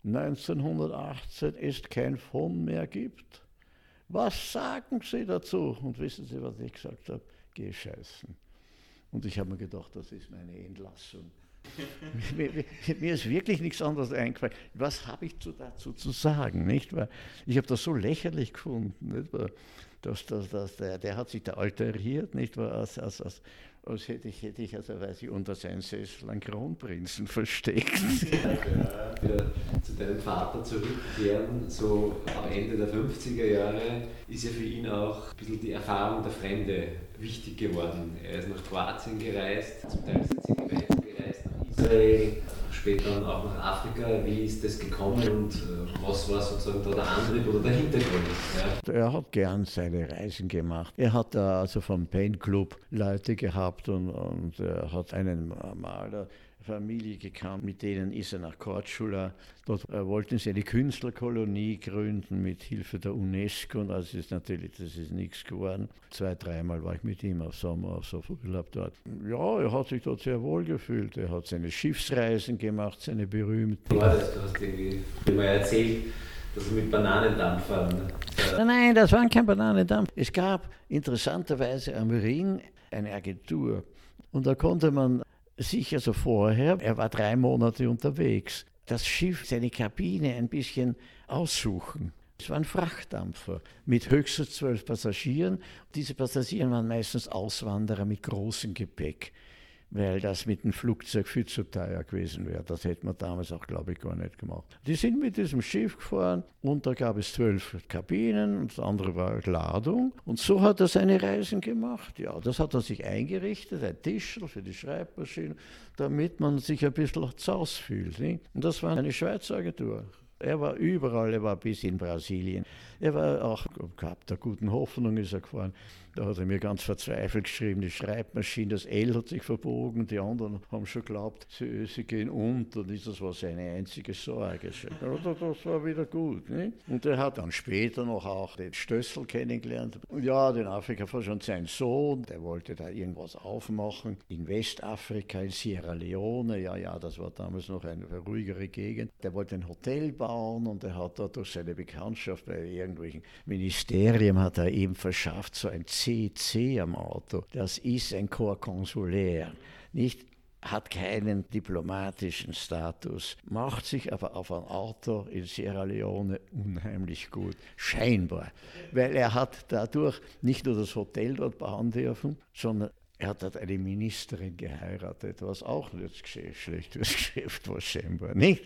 1918 es kein Fond mehr gibt. Was sagen Sie dazu? Und wissen Sie, was ich gesagt habe? Geh scheißen. Und ich habe mir gedacht, das ist meine Entlassung mir, mir, ist wirklich nichts anderes eingefallen. Was habe ich dazu zu sagen? Nicht? Weil ich habe das so lächerlich gefunden. Nicht? Dass, dass, dass der, der hat sich da alteriert, nicht? Als, als, als, als hätte ich, hätte ich also, weiß ich, unter seinen Sessel einen Kronprinzen versteckt. Ja, wir zu deinem Vater zurückkehren, so am Ende der 50er Jahre, ist ja für ihn auch ein bisschen die Erfahrung der Fremde wichtig geworden. Er ist nach Kroatien gereist, zum Teil ist er gereist Israel, später auch nach Afrika. Wie ist das gekommen und äh, was war sozusagen da der Antrieb oder der Hintergrund? Ja? Er hat gern seine Reisen gemacht. Er hat da also vom Paint Club Leute gehabt und, und er hat einen Maler Familie gekannt, mit denen ist er nach Korčula. Dort äh, wollten sie eine Künstlerkolonie gründen mit Hilfe der UNESCO und das ist natürlich, das ist nichts geworden. Zwei, dreimal war ich mit ihm auf Sommer auf Urlaub dort. Ja, er hat sich dort sehr wohl gefühlt. Er hat seine Schiffsreisen gemacht, seine berühmten. Ja, das, du hast irgendwie mal erzählt, dass er mit Bananendampfern. Äh Nein, das waren kein Bananendampf. Es gab interessanterweise am Ring eine Agentur und da konnte man sich also vorher, er war drei Monate unterwegs, das Schiff, seine Kabine ein bisschen aussuchen. Es war ein Frachtdampfer mit höchstens zwölf Passagieren. Diese Passagiere waren meistens Auswanderer mit großem Gepäck weil das mit dem Flugzeug viel zu teuer gewesen wäre. Das hätte man damals auch, glaube ich, gar nicht gemacht. Die sind mit diesem Schiff gefahren und da gab es zwölf Kabinen und das andere war Ladung. Und so hat er seine Reisen gemacht. Ja, das hat er sich eingerichtet, ein Tisch für die Schreibmaschine, damit man sich ein bisschen zu Hause fühlt. Nicht? Und das war eine Schweizer Agentur. Er war überall, er war bis in Brasilien. Er war auch gehabt der guten Hoffnung ist er gefahren. Da hat er mir ganz verzweifelt geschrieben, die Schreibmaschine, das L hat sich verbogen, die anderen haben schon geglaubt, sie, sie gehen unter. Und das war seine einzige Sorge. Das war wieder gut. Nicht? Und er hat dann später noch auch den Stössel kennengelernt. Ja, den Afrika war schon sein Sohn, der wollte da irgendwas aufmachen. In Westafrika, in Sierra Leone, ja, ja, das war damals noch eine ruhigere Gegend. Der wollte ein Hotel bauen und er hat da durch seine Bekanntschaft bei irgendwelchen Ministerien hat er eben verschafft, so ein CC am Auto. Das ist ein Corps konsulär. Nicht hat keinen diplomatischen Status, macht sich aber auf ein Auto in Sierra Leone unheimlich gut, scheinbar, weil er hat dadurch nicht nur das Hotel dort bauen dürfen, sondern er hat dort eine Ministerin geheiratet, was auch nicht schlecht fürs Geschäft war, scheinbar nicht.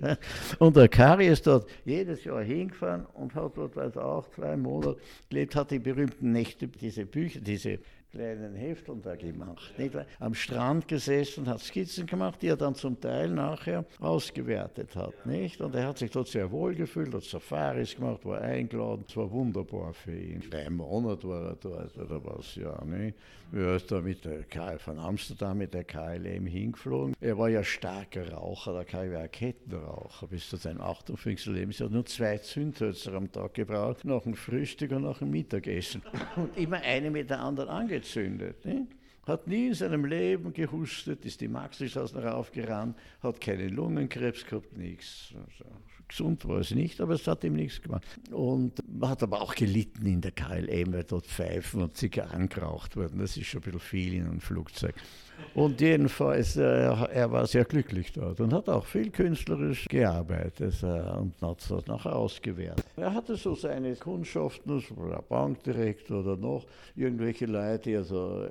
Und der Kari ist dort jedes Jahr hingefahren und hat dort also auch zwei Monate gelebt, hat die berühmten Nächte, diese Bücher, diese kleinen Hefteln da gemacht. Nicht? Am Strand gesessen, hat Skizzen gemacht, die er dann zum Teil nachher ausgewertet hat. Nicht? Und er hat sich dort sehr wohl gefühlt, hat Safaris gemacht, war eingeladen. Es war wunderbar für ihn. Drei Monate war er dort oder was, ja. Nicht? Er ist da mit der KL von Amsterdam mit der KLM hingeflogen. Er war ja starker Raucher, der KL war Kettenraucher bis zu seinem 58. Lebensjahr. Nur zwei Zündhölzer am Tag gebraucht, nach dem Frühstück und nach dem Mittagessen. Und immer eine mit der anderen angezündet. Ne? Hat nie in seinem Leben gehustet, ist die Maxelstraße raufgerannt, hat keinen Lungenkrebs gehabt, nichts. Also, gesund war es nicht, aber es hat ihm nichts gemacht. Und hat aber auch gelitten in der KLM, weil dort Pfeifen und Zigarren geraucht wurden. Das ist schon ein bisschen viel in einem Flugzeug. Und jedenfalls, äh, er war sehr glücklich dort und hat auch viel künstlerisch gearbeitet äh, und hat es nachher ausgewertet. Er hatte so seine Kundschaften, Bankdirektor oder noch irgendwelche Leute, also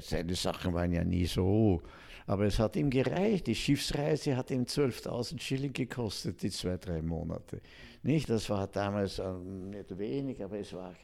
seine Sachen waren ja nie so. Aber es hat ihm gereicht. Die Schiffsreise hat ihm 12.000 Schilling gekostet, die zwei, drei Monate. Nicht? Das war damals ähm, nicht wenig, aber es war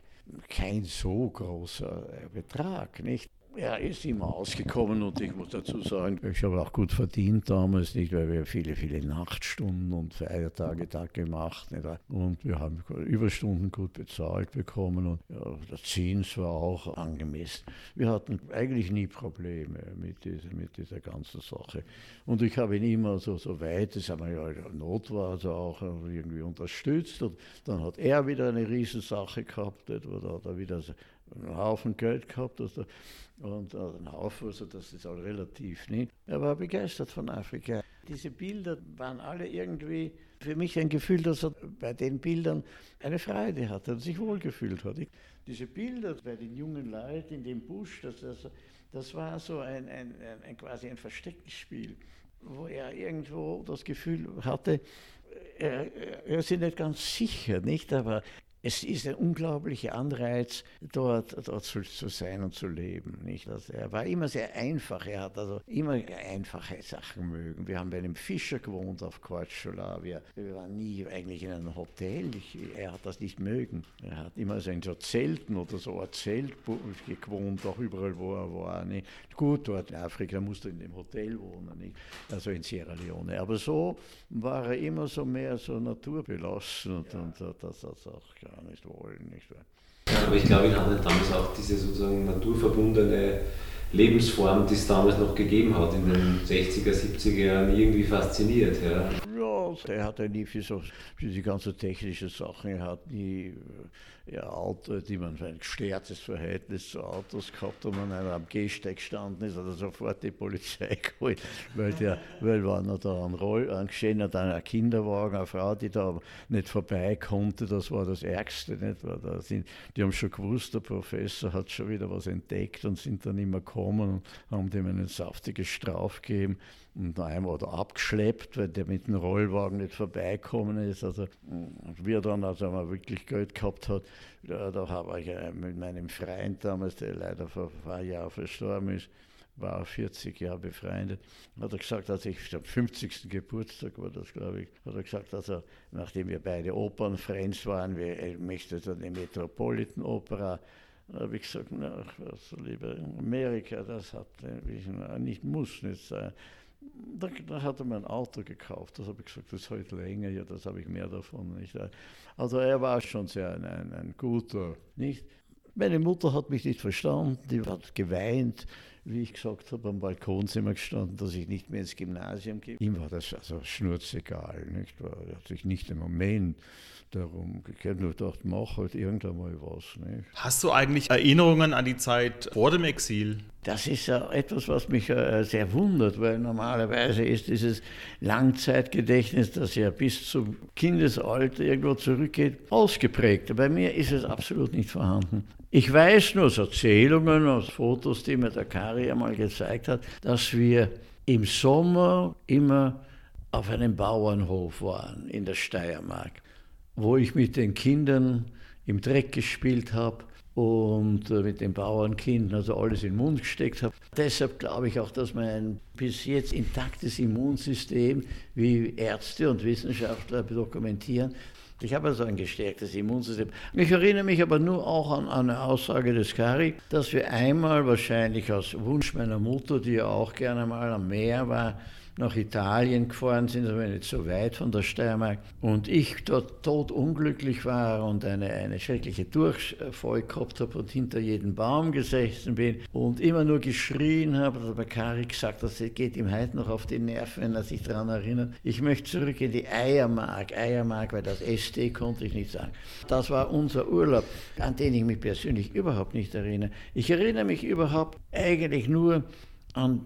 kein so großer Betrag. Nicht? Er ist immer ausgekommen und ich muss dazu sagen, ich habe auch gut verdient damals, nicht, weil wir viele, viele Nachtstunden und Feiertage da gemacht nicht, und wir haben Überstunden gut bezahlt bekommen und ja, der Zins war auch angemessen. Wir hatten eigentlich nie Probleme mit dieser, mit dieser ganzen Sache. Und ich habe ihn immer so, so weit es einmal ja Not war, also auch irgendwie unterstützt und dann hat er wieder eine Riesensache gehabt, oder hat er wieder einen Haufen Geld gehabt also, und also einen Haufen, also das ist auch relativ nicht. Er war begeistert von Afrika. Diese Bilder waren alle irgendwie für mich ein Gefühl, dass er bei den Bildern eine Freude hatte und sich wohlgefühlt hat. diese Bilder bei den jungen Leuten in dem Busch, das, das, das war so ein, ein, ein, ein quasi ein verstecktes Spiel, wo er irgendwo das Gefühl hatte, er, er ist nicht ganz sicher, nicht? Aber es ist ein unglaublicher Anreiz, dort, dort zu, sein und zu leben. Nicht? Also er war immer sehr einfach, er hat also immer einfache Sachen mögen. Wir haben bei einem Fischer gewohnt auf Korčula, wir, wir waren nie eigentlich in einem Hotel, ich, er hat das nicht mögen. Er hat immer so in so Zelten oder so ein Zelt gewohnt, auch überall, wo er war. Nicht? Gut, dort in Afrika musste er in dem Hotel wohnen, nicht? also in Sierra Leone. Aber so war er immer so mehr so naturbelassen und, ja. und, und das, das auch gar nicht wollen. Nicht? Ja, aber ich glaube, ihn hat damals auch diese sozusagen naturverbundene Lebensform, die es damals noch gegeben hat, in den 60er, 70er Jahren, irgendwie fasziniert. Ja, ja er hatte nie für, so, für die ganzen technischen Sachen, er hat nie ja, Auto, die man ein gestörtes Verhältnis zu Autos gehabt und wenn einer am Gehsteig gestanden ist, hat er sofort die Polizei geholt, weil der, weil war noch da ein Roll, angeschehen hat ein Kinderwagen, eine Frau, die da nicht vorbei konnte, das war das Ärgste, nicht? Weil da sind, die haben schon gewusst, der Professor hat schon wieder was entdeckt und sind dann immer gekommen und haben dem einen saftigen Straf gegeben und einmal da abgeschleppt, weil der mit dem Rollwagen nicht vorbeikommen ist. Also, wie er dann also mal wirklich Geld gehabt hat, da, da habe ich äh, mit meinem Freund damals, der leider vor ein paar Jahren verstorben ist, war 40 Jahre befreundet, hat er gesagt, als ich am 50. Geburtstag war das, glaube ich, hat er gesagt, dass er, nachdem wir beide Opernfriends waren, wir, er möchte so eine Metropolitan Opera da habe ich gesagt, na, was, lieber Amerika, das hat nicht muss nicht sein. Da, hat er mir ein Auto gekauft. Das habe ich gesagt, das heute länger, ja, das habe ich mehr davon. Nicht? Also er war schon sehr ein, ein, ein guter, nicht? Meine Mutter hat mich nicht verstanden, die hat geweint, wie ich gesagt habe, am Balkon sind wir gestanden, dass ich nicht mehr ins Gymnasium gehe. Ihm war das also schnurzegal, nicht? Er hat sich nicht im Moment darum gekehrt, nur gedacht, mach halt irgendwann mal was. Nicht? Hast du eigentlich Erinnerungen an die Zeit vor dem Exil? Das ist ja etwas, was mich äh, sehr wundert, weil normalerweise ist dieses Langzeitgedächtnis, das ja bis zum Kindesalter irgendwo zurückgeht, ausgeprägt. Bei mir ist es absolut nicht vorhanden. Ich weiß nur aus Erzählungen, aus Fotos, die mir der Kari einmal gezeigt hat, dass wir im Sommer immer auf einem Bauernhof waren in der Steiermark wo ich mit den Kindern im Dreck gespielt habe und äh, mit den Bauernkindern, also alles in den Mund gesteckt habe. Deshalb glaube ich auch, dass mein bis jetzt intaktes Immunsystem, wie Ärzte und Wissenschaftler dokumentieren, ich habe also ein gestärktes Immunsystem. Ich erinnere mich aber nur auch an eine Aussage des Kari, dass wir einmal wahrscheinlich aus Wunsch meiner Mutter, die ja auch gerne mal am Meer war, nach Italien gefahren sind, aber nicht so weit von der Steiermark. Und ich dort totunglücklich war und eine, eine schreckliche Durchfall gehabt habe und hinter jedem Baum gesessen bin und immer nur geschrien habe. Hat der Kari gesagt, das geht ihm heute noch auf die Nerven, wenn er sich daran erinnert. Ich möchte zurück in die Eiermark. Eiermark, weil das SD konnte ich nicht sagen. Das war unser Urlaub, an den ich mich persönlich überhaupt nicht erinnere. Ich erinnere mich überhaupt eigentlich nur an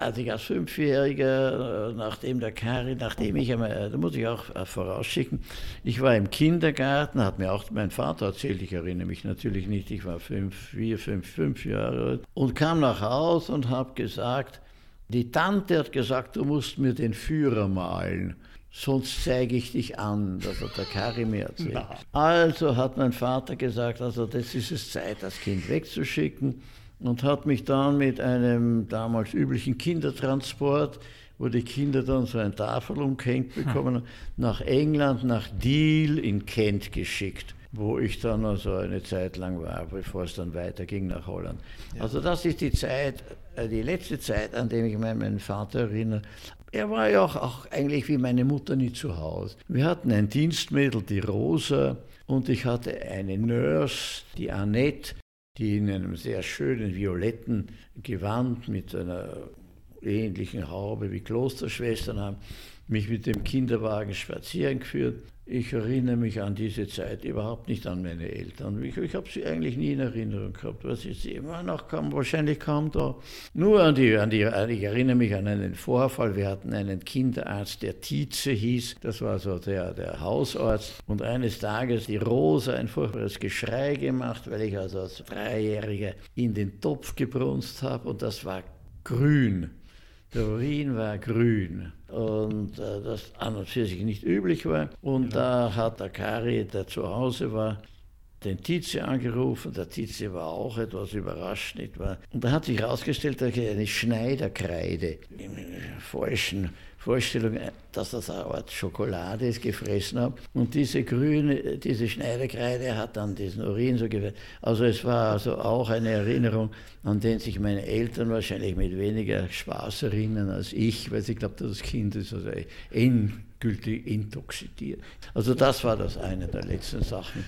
als ich als Fünfjähriger, äh, nachdem der Kari, nachdem ich äh, da muss ich auch äh, vorausschicken, ich war im Kindergarten, hat mir auch mein Vater erzählt, ich erinnere mich natürlich nicht, ich war fünf, vier, fünf, fünf Jahre alt und kam nach Hause und habe gesagt, die Tante hat gesagt, du musst mir den Führer malen sonst zeige ich dich an. Das hat der Kari mir erzählt. Also hat mein Vater gesagt, also das ist es Zeit, das Kind wegzuschicken. Und hat mich dann mit einem damals üblichen Kindertransport, wo die Kinder dann so ein Tafel umgehängt bekommen, nach England, nach Deal in Kent geschickt wo ich dann also eine Zeit lang war, bevor es dann weiterging nach Holland. Ja. Also das ist die Zeit, äh, die letzte Zeit, an die ich meinen Vater erinnere. Er war ja auch, auch eigentlich wie meine Mutter nie zu Hause. Wir hatten ein Dienstmädel, die Rosa, und ich hatte eine Nurse, die Annette, die in einem sehr schönen violetten Gewand mit einer ähnlichen Haube wie Klosterschwestern haben mich mit dem Kinderwagen spazieren geführt. Ich erinnere mich an diese Zeit überhaupt nicht an meine Eltern. Ich, ich habe sie eigentlich nie in Erinnerung gehabt. Was ich sie immer noch kam, wahrscheinlich kaum da. Nur an die, an die, ich erinnere mich an einen Vorfall. Wir hatten einen Kinderarzt, der Tietze hieß. Das war so der, der Hausarzt. Und eines Tages die Rosa ein furchtbares Geschrei gemacht, weil ich also als Dreijähriger in den Topf gebrunst habe. Und das war grün. Der Urin war grün und äh, das an und für sich nicht üblich war. Und da hat der Kari, der zu Hause war, den Tizi angerufen. Der Tizi war auch etwas überrascht, nicht wahr? Und da hat sich herausgestellt, dass er eine Schneiderkreide im falschen Vorstellung, dass das eine Art Schokolade ist, gefressen habe. Und diese grüne, diese Schneiderkreide hat dann diesen Urin so gefressen. Also es war also auch eine Erinnerung, an den sich meine Eltern wahrscheinlich mit weniger Spaß erinnern als ich, weil sie glaubt, das Kind ist also endgültig intoxiziert. Also das war das eine der letzten Sachen.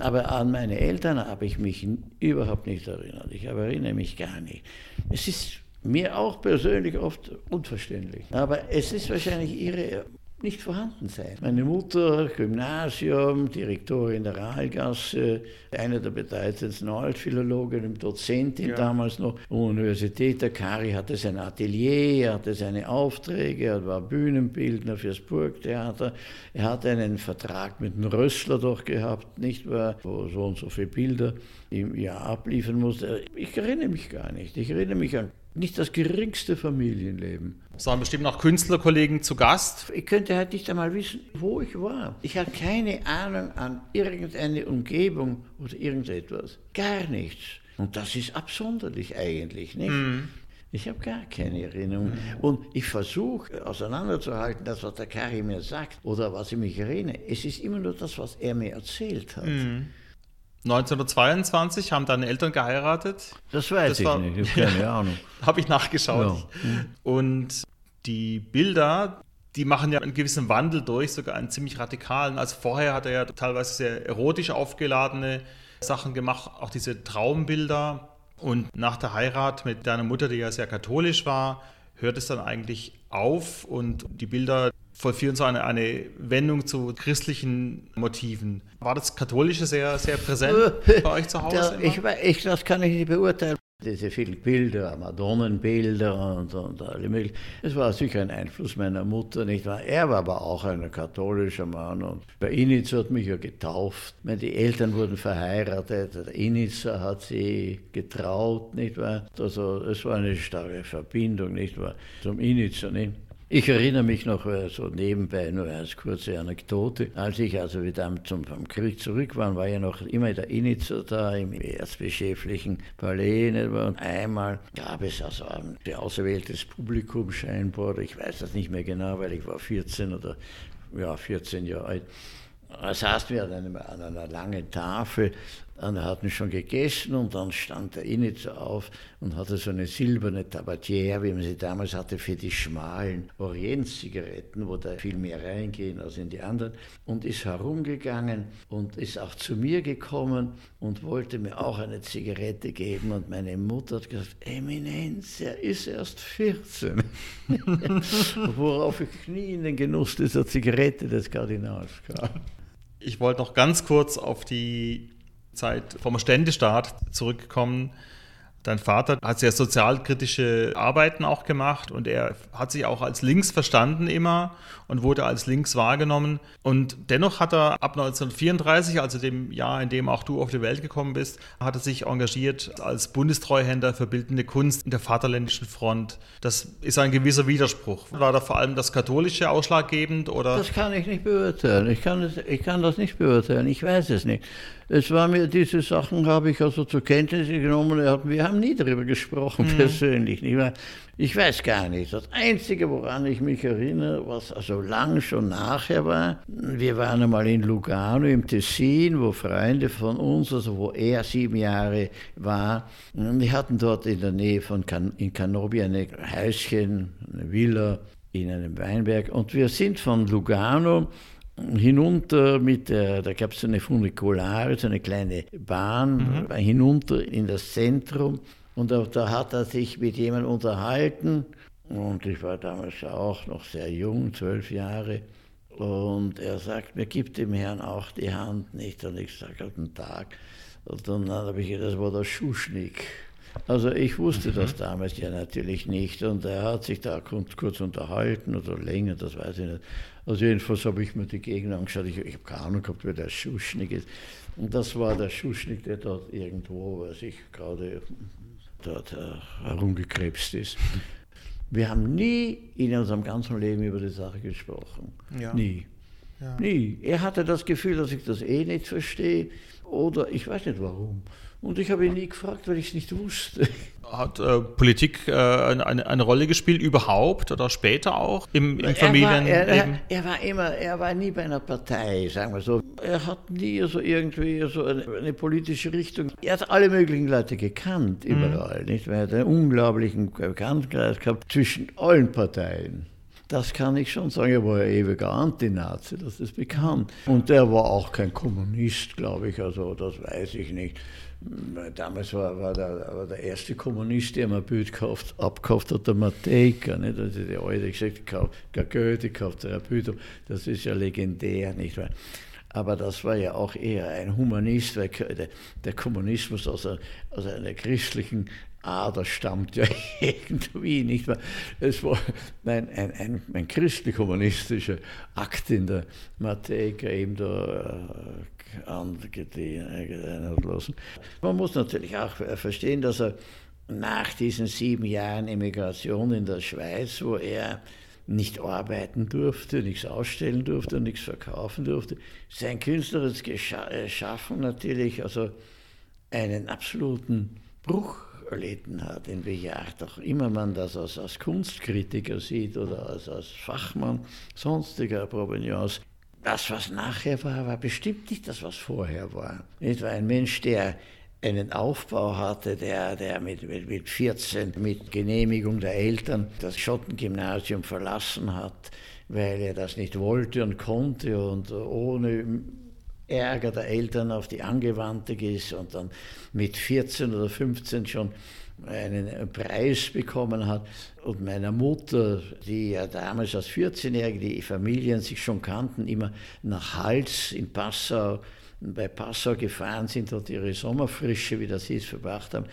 Aber an meine Eltern habe ich mich überhaupt nicht erinnert. Ich erinnere mich gar nicht. Es ist mir auch persönlich oft unverständlich. Aber es ist wahrscheinlich ihre nicht vorhanden sein. Meine Mutter, Gymnasium, Direktorin der Rahlgasse, eine der bedeutendsten Altphilologen, Dozentin ja. damals noch, Universität. Der Kari hatte sein Atelier, er hatte seine Aufträge, er war Bühnenbildner fürs Burgtheater. Er hatte einen Vertrag mit dem Rössler doch gehabt, nicht wahr, wo so und so viele Bilder im Jahr abliefern musste. Ich erinnere mich gar nicht. Ich erinnere mich an nicht das geringste Familienleben. Es waren bestimmt noch Künstlerkollegen zu Gast. Ich könnte halt nicht einmal wissen, wo ich war. Ich habe keine Ahnung an irgendeine Umgebung oder irgendetwas. Gar nichts. Und das ist absonderlich eigentlich, nicht? Mm. Ich habe gar keine Erinnerung. Mhm. Und ich versuche auseinanderzuhalten, das, was der Kari mir sagt oder was ich mich erinnere. Es ist immer nur das, was er mir erzählt hat. Mm. 1922 haben deine Eltern geheiratet. Das weiß das ich war, nicht, ich keine Ahnung. Habe ich nachgeschaut. Ja. Und die Bilder, die machen ja einen gewissen Wandel durch, sogar einen ziemlich radikalen. Also vorher hat er ja teilweise sehr erotisch aufgeladene Sachen gemacht, auch diese Traumbilder. Und nach der Heirat mit deiner Mutter, die ja sehr katholisch war, hört es dann eigentlich auf und die Bilder vollführen so eine, eine Wendung zu christlichen Motiven. War das Katholische sehr, sehr präsent bei euch zu Hause? Da, ich, ich, das kann ich nicht beurteilen. Diese vielen Bilder, Madonnenbilder und, und alle möglichen. Es war sicher ein Einfluss meiner Mutter, nicht wahr? Er war aber auch ein katholischer Mann und der Initzer hat mich ja getauft. Meine, die Eltern wurden verheiratet, der Initzer hat sie getraut, nicht wahr? Also es war eine starke Verbindung, nicht wahr? Zum Initzer, nicht? Ich erinnere mich noch äh, so nebenbei, nur als kurze Anekdote, als ich also wieder zum, vom Krieg zurück war, war ja noch immer der Initzer da im erzbischöflichen Palais. Und einmal gab es also ein auserwähltes Publikum scheinbar, ich weiß das nicht mehr genau, weil ich war 14 oder ja, 14 Jahre alt. Da saßen wir an, an einer langen Tafel er hatten schon gegessen und dann stand der Initzer auf und hatte so eine silberne Tabatiere, wie man sie damals hatte, für die schmalen Orientszigaretten, wo da viel mehr reingehen als in die anderen, und ist herumgegangen und ist auch zu mir gekommen und wollte mir auch eine Zigarette geben. Und meine Mutter hat gesagt, Eminenz, er ist erst 14. Worauf ich nie in den Genuss dieser Zigarette des Kardinals kam. Ich wollte noch ganz kurz auf die Zeit vom Ständestaat zurückkommen. Dein Vater hat sehr sozialkritische Arbeiten auch gemacht und er hat sich auch als links verstanden immer und wurde als links wahrgenommen. Und dennoch hat er ab 1934, also dem Jahr, in dem auch du auf die Welt gekommen bist, hat er sich engagiert als Bundestreuhänder für bildende Kunst in der Vaterländischen Front. Das ist ein gewisser Widerspruch. War da vor allem das Katholische ausschlaggebend? Oder? Das kann ich nicht beurteilen. Ich kann das, ich kann das nicht beurteilen. Ich weiß es nicht. Es war mir, diese Sachen habe ich also zur Kenntnis genommen. Wir haben nie darüber gesprochen, mhm. persönlich. Ich weiß gar nicht. Das Einzige, woran ich mich erinnere, was also lang schon nachher war, wir waren einmal in Lugano im Tessin, wo Freunde von uns, also wo er sieben Jahre war, die hatten dort in der Nähe von Can in Canobi ein Häuschen, eine Villa in einem Weinberg. Und wir sind von Lugano hinunter mit der, da gab es eine Funikulare, so eine kleine Bahn, mhm. hinunter in das Zentrum. Und da, da hat er sich mit jemandem unterhalten. Und ich war damals auch noch sehr jung, zwölf Jahre. Und er sagt, mir gibt dem Herrn auch die Hand nicht. Und ich sage, guten Tag. Und dann habe ich gedacht, das war der Schuschnigg. Also ich wusste mhm. das damals ja natürlich nicht und er hat sich da kurz unterhalten oder länger, das weiß ich nicht. Also jedenfalls habe ich mir die Gegend angeschaut, ich, ich habe keine Ahnung gehabt, wer der Schuschnigg ist. Und das war der Schuschnigg, der dort irgendwo, weiß ich, gerade dort äh, herumgekrebst ist. Wir haben nie in unserem ganzen Leben über die Sache gesprochen. Ja. Nie. Ja. Nie. Er hatte das Gefühl, dass ich das eh nicht verstehe oder ich weiß nicht warum. Und ich habe ihn nie gefragt, weil ich es nicht wusste. Hat äh, Politik äh, eine, eine, Rolle gespielt überhaupt oder später auch im, im Familienleben? Er, er, er, war immer, er war nie bei einer Partei, sagen wir so. Er hat nie so irgendwie so eine, eine politische Richtung. Er hat alle möglichen Leute gekannt, mhm. überall. Mhm. Nicht? Er hat einen unglaublichen Bekanntenkreis gehabt zwischen allen Parteien. Das kann ich schon sagen. Er war ja ewiger Antinazi, das ist bekannt. Und er war auch kein Kommunist, glaube ich, also das weiß ich nicht. Damals war, war, der, war der erste Kommunist, der mir ein Bild gekauft, abgekauft hat, der Matejka. Nicht? Also die alte gesagt, gar Goethe kauft er ein Bild. Das ist ja legendär, nicht wahr? Aber das war ja auch eher ein Humanist, weil der, Kommunismus aus, einer, aus einer christlichen Ader stammt ja irgendwie, nicht wahr? Es war ein, ein, ein, ein christlich-humanistischer Akt in der Matejka eben da angedehnt lassen. Man muss natürlich auch verstehen, dass er nach diesen sieben Jahren Emigration in der Schweiz, wo er nicht arbeiten durfte, nichts ausstellen durfte, nichts verkaufen durfte, sein künstlerisches äh, Schaffen natürlich also einen absoluten Bruch erlitten hat, in welcher Art auch immer man das als, als Kunstkritiker sieht oder als, als Fachmann sonstiger Provenienz. Das, was nachher war, war bestimmt nicht das, was vorher war. Es war ein Mensch, der einen Aufbau hatte, der, der mit, mit, mit 14 mit Genehmigung der Eltern das Schottengymnasium verlassen hat, weil er das nicht wollte und konnte und ohne Ärger der Eltern auf die Angewandte ist und dann mit 14 oder 15 schon einen Preis bekommen hat. Und meiner Mutter, die ja damals als 14-Jährige, die Familien sich schon kannten, immer nach Hals in Passau, bei Passau gefahren sind und ihre Sommerfrische, wie das hieß, verbracht haben,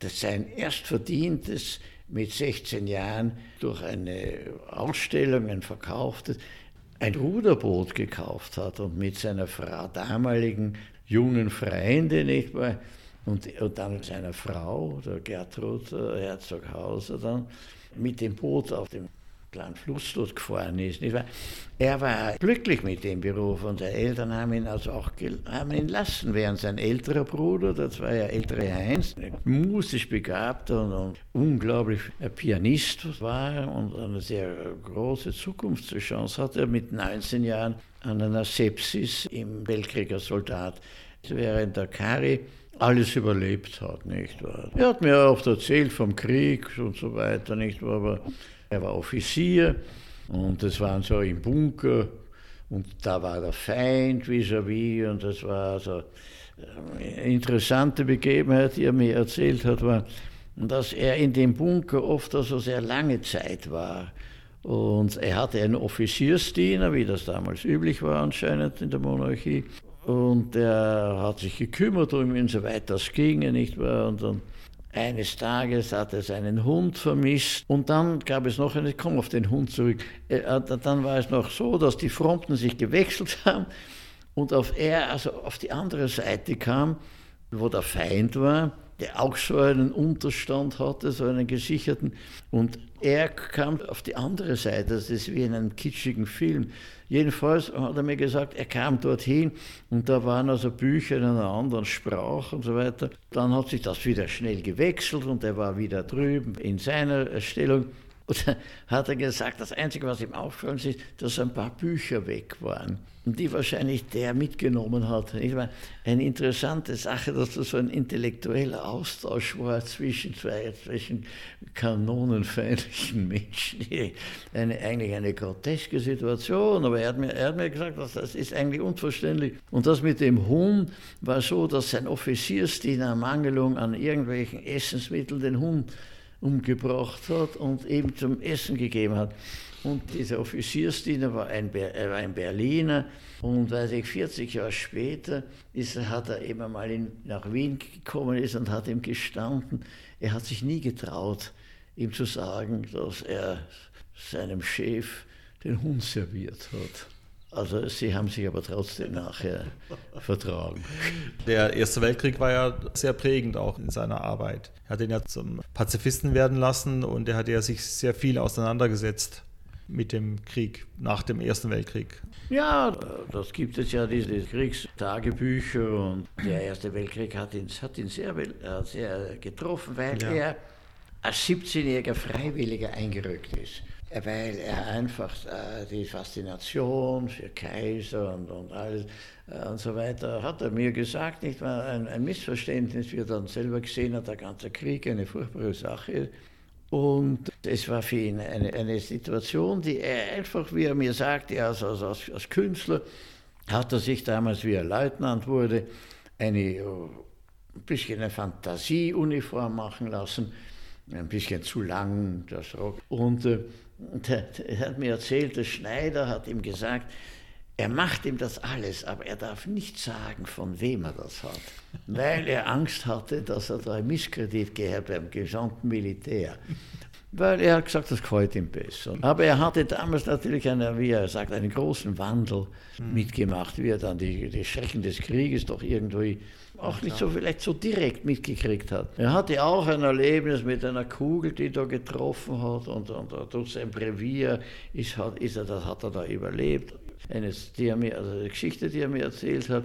dass sein erstverdientes mit 16 Jahren durch eine Ausstellung, ein verkauftes, ein Ruderboot gekauft hat und mit seiner Frau, damaligen jungen Freundin, nicht wahr, und, und dann seiner Frau, der Gertrud äh, Herzoghauser, dann mit dem Boot auf dem kleinen Fluss dort gefahren ist. Er war glücklich mit dem Beruf und die Eltern haben ihn also auch haben ihn lassen, während sein älterer Bruder, das war ja ältere Heinz, musisch begabt und, und unglaublich Pianist war und eine sehr große Zukunftschance hatte, mit 19 Jahren an einer Sepsis im Weltkrieg als Soldat während der Kari alles überlebt hat, nicht wahr? Er hat mir oft erzählt vom Krieg und so weiter, nicht wahr? Aber er war Offizier und es waren so im Bunker und da war der Feind vis-à-vis -vis, und das war so eine interessante Begebenheit, die er mir erzählt hat, war, dass er in dem Bunker oft also sehr lange Zeit war. Und er hatte einen Offiziersdiener, wie das damals üblich war anscheinend in der Monarchie. Und er hat sich gekümmert um ihn, soweit das ginge, nicht wahr? Und dann eines Tages hat er seinen Hund vermisst und dann gab es noch, ich komme auf den Hund zurück, äh, dann war es noch so, dass die Fronten sich gewechselt haben und auf er, also auf die andere Seite kam, wo der Feind war, der auch so einen Unterstand hatte, so einen gesicherten. Und er kam auf die andere Seite, das ist wie in einem kitschigen Film. Jedenfalls hat er mir gesagt, er kam dorthin und da waren also Bücher in einer anderen Sprache und so weiter. Dann hat sich das wieder schnell gewechselt und er war wieder drüben in seiner Stellung. Und dann hat er gesagt, das Einzige, was ihm aufgefallen ist, dass ein paar Bücher weg waren. Die wahrscheinlich der mitgenommen hat. Ich meine, eine interessante Sache, dass das so ein intellektueller Austausch war zwischen zwei zwischen kanonenfeindlichen Menschen. Eine, eigentlich eine groteske Situation, aber er hat, mir, er hat mir gesagt, dass das ist eigentlich unverständlich. Und das mit dem Hund war so, dass sein Offiziersdiener Mangelung an irgendwelchen Essensmitteln den Hund umgebracht hat und eben zum Essen gegeben hat. Und dieser Offiziersdiener war ein, er war ein Berliner und weiß ich, 40 Jahre später ist, hat er eben mal in, nach Wien gekommen ist und hat ihm gestanden, er hat sich nie getraut, ihm zu sagen, dass er seinem Chef den Hund serviert hat. Also sie haben sich aber trotzdem nachher vertragen. Der Erste Weltkrieg war ja sehr prägend auch in seiner Arbeit. Er hat ihn ja zum Pazifisten werden lassen und er hat ja sich sehr viel auseinandergesetzt mit dem Krieg nach dem Ersten Weltkrieg. Ja, das gibt es ja, diese Kriegstagebücher und der Erste Weltkrieg hat ihn, hat ihn sehr, sehr getroffen, weil ja. er als 17-jähriger Freiwilliger eingerückt ist weil er einfach äh, die Faszination für Kaiser und, und alles äh, und so weiter, hat er mir gesagt, nicht mal ein, ein Missverständnis, wie er dann selber gesehen hat, der ganze Krieg eine furchtbare Sache. Und es war für ihn eine, eine Situation, die er einfach, wie er mir sagte, als, als, als Künstler, hat er sich damals, wie er Leutnant wurde, eine, äh, ein bisschen eine Fantasieuniform machen lassen, ein bisschen zu lang, das Rock. Und äh, er hat mir erzählt, der Schneider hat ihm gesagt, er macht ihm das alles, aber er darf nicht sagen, von wem er das hat, weil er Angst hatte, dass er da ein Misskredit gehabt beim gesamten Militär. Weil er hat gesagt, das gefällt ihm besser. Aber er hatte damals natürlich, einen, wie er sagt, einen großen Wandel mitgemacht, wie er dann die, die Schrecken des Krieges doch irgendwie auch nicht so vielleicht so direkt mitgekriegt hat. Er hatte auch ein Erlebnis mit einer Kugel, die da getroffen hat und, und, und durch sein Brevier ist, hat, ist er, das hat er da überlebt. Eine, die mir, also eine Geschichte, die er mir erzählt hat.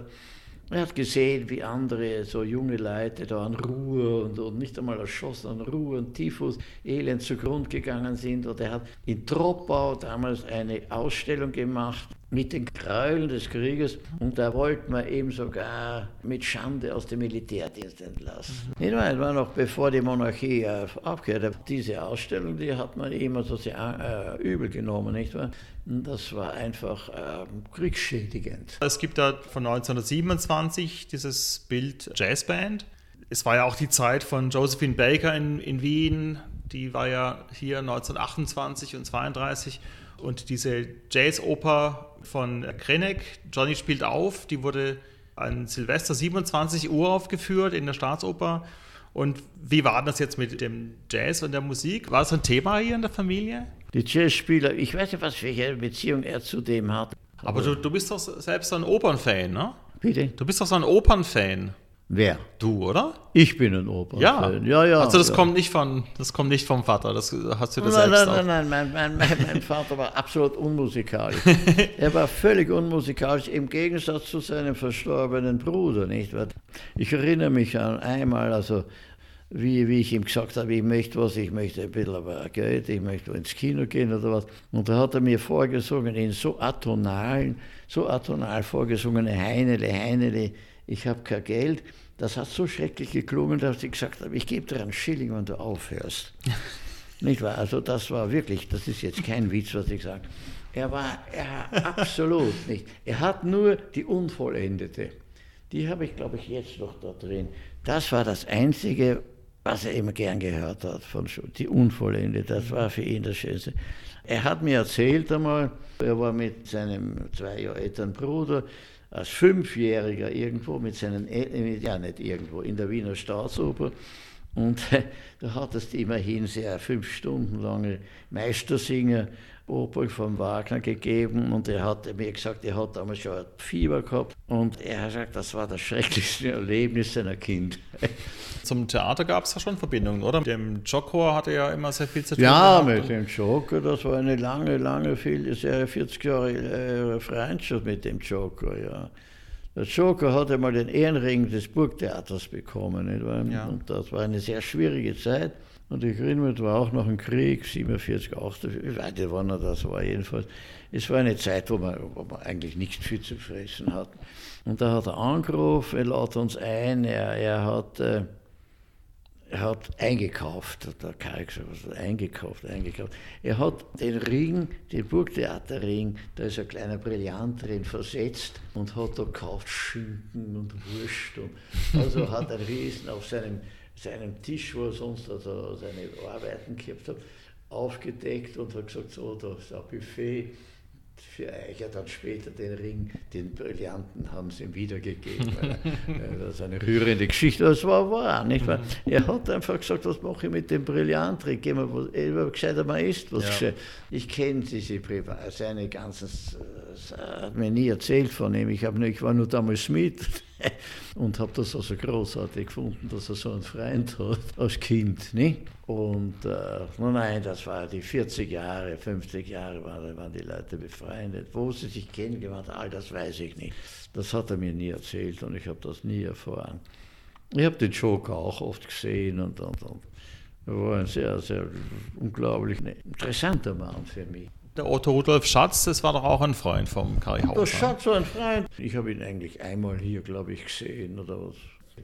Er hat gesehen, wie andere, so junge Leute da an Ruhe und, und nicht einmal erschossen, an Ruhe und Typhus, elend zugrund gegangen sind. Und er hat in Troppau damals eine Ausstellung gemacht mit den Gräueln des Krieges und da wollte man eben sogar mit Schande aus dem Militärdienst entlassen. Mhm. Das war noch bevor die Monarchie äh, aufgehört hat. Diese Ausstellung, die hat man immer so sehr äh, übel genommen, nicht wahr? Das war einfach äh, kriegsschädigend. Es gibt da von 1927 dieses Bild Jazzband. Es war ja auch die Zeit von Josephine Baker in, in Wien. Die war ja hier 1928 und 32 und diese Jazzoper von Krenek, Johnny spielt auf, die wurde an Silvester 27 Uhr aufgeführt in der Staatsoper. Und wie war das jetzt mit dem Jazz und der Musik? War das ein Thema hier in der Familie? Die Jazzspieler, ich weiß nicht, was für eine Beziehung er zu dem hat. Aber, Aber du, du bist doch selbst ein Opernfan, ne? Bitte? Du bist doch so ein Opernfan. Wer? Du, oder? Ich bin ein Opernfan. Ja, ja, ja. Also das ja. kommt nicht von, das kommt nicht vom Vater. Das hast du dir nein, selbst Nein, nein, nein, mein, mein, mein Vater war absolut unmusikalisch. er war völlig unmusikalisch im Gegensatz zu seinem verstorbenen Bruder, nicht wahr? Ich erinnere mich an einmal, also wie, wie ich ihm gesagt habe, ich möchte was, ich möchte ein bisschen aber Geld, ich möchte ins Kino gehen oder was. Und da hat er mir vorgesungen, in so atonalen, so atonal vorgesungene Heinele, Heinele, ich habe kein Geld. Das hat so schrecklich geklungen, dass ich gesagt habe, ich gebe dir einen Schilling, wenn du aufhörst. nicht wahr? Also das war wirklich, das ist jetzt kein Witz, was ich sage. Er war er, absolut nicht. Er hat nur die Unvollendete. Die habe ich, glaube ich, jetzt noch da drin. Das war das Einzige, was er immer gern gehört hat von Schulz. Die Unvollendete, das war für ihn das Schönste. Er hat mir erzählt einmal, er war mit seinem zwei Jahre älteren Bruder als Fünfjähriger irgendwo mit seinen, Eltern, ja nicht irgendwo, in der Wiener Staatsoper. Und äh, da hattest du immerhin sehr fünf Stunden lange Meistersinger Opel von Wagner gegeben und er hat mir gesagt, er hat damals schon Fieber gehabt und er hat gesagt, das war das schrecklichste Erlebnis seiner Kindheit. Zum Theater gab es ja schon Verbindungen, oder? Mit dem Joker hatte ja immer sehr viel zu tun. Ja, mit dem Joker, das war eine lange, lange, viel, sehr 40 Jahre äh, Freundschaft mit dem Joker, ja. Der Joker hat einmal den Ehrenring des Burgtheaters bekommen. Ja. Und das war eine sehr schwierige Zeit. Und ich erinnere mich, war auch noch ein Krieg, 47, 48, ich weiß nicht, wann er das war, jedenfalls. Es war eine Zeit, wo man, wo man eigentlich nichts viel zu fressen hat. Und da hat er angerufen, er lädt uns ein, er, er hat. Äh, er hat eingekauft, hat der Karl gesagt, eingekauft, eingekauft. Er hat den Ring, den Burgtheaterring, da ist ein kleiner Brillant drin, versetzt und hat da gekauft Schinken und Wurst. Und also hat ein Riesen auf seinem, seinem Tisch, wo er sonst also seine Arbeiten gehabt hat, aufgedeckt und hat gesagt, so, da ist ein Buffet für Eicher dann später den Ring, den Brillanten haben sie ihm wiedergegeben. das ist eine rührende Geschichte, das war wahr, nicht wahr? Mhm. Er hat einfach gesagt, was mache ich mit dem Brillantring? Gehen wir, was, er gescheiter mal ist, was ja. Ich kenne diese Privat, seine ganzen, hat mir nie erzählt von ihm, ich, hab, ich war nur damals mit und habe das also großartig gefunden, dass er so einen Freund hat als Kind. Nicht? Und äh, nein, das war die 40 Jahre, 50 Jahre waren, waren die Leute befreundet. Wo sie sich kennengelernt all das weiß ich nicht. Das hat er mir nie erzählt und ich habe das nie erfahren. Ich habe den Joker auch oft gesehen und, und, und er war ein sehr, sehr unglaublich interessanter Mann für mich. Der Otto Rudolf Schatz, das war doch auch ein Freund vom Kari Hauser. Der Schatz war ein Freund. Ich habe ihn eigentlich einmal hier, glaube ich, gesehen oder was.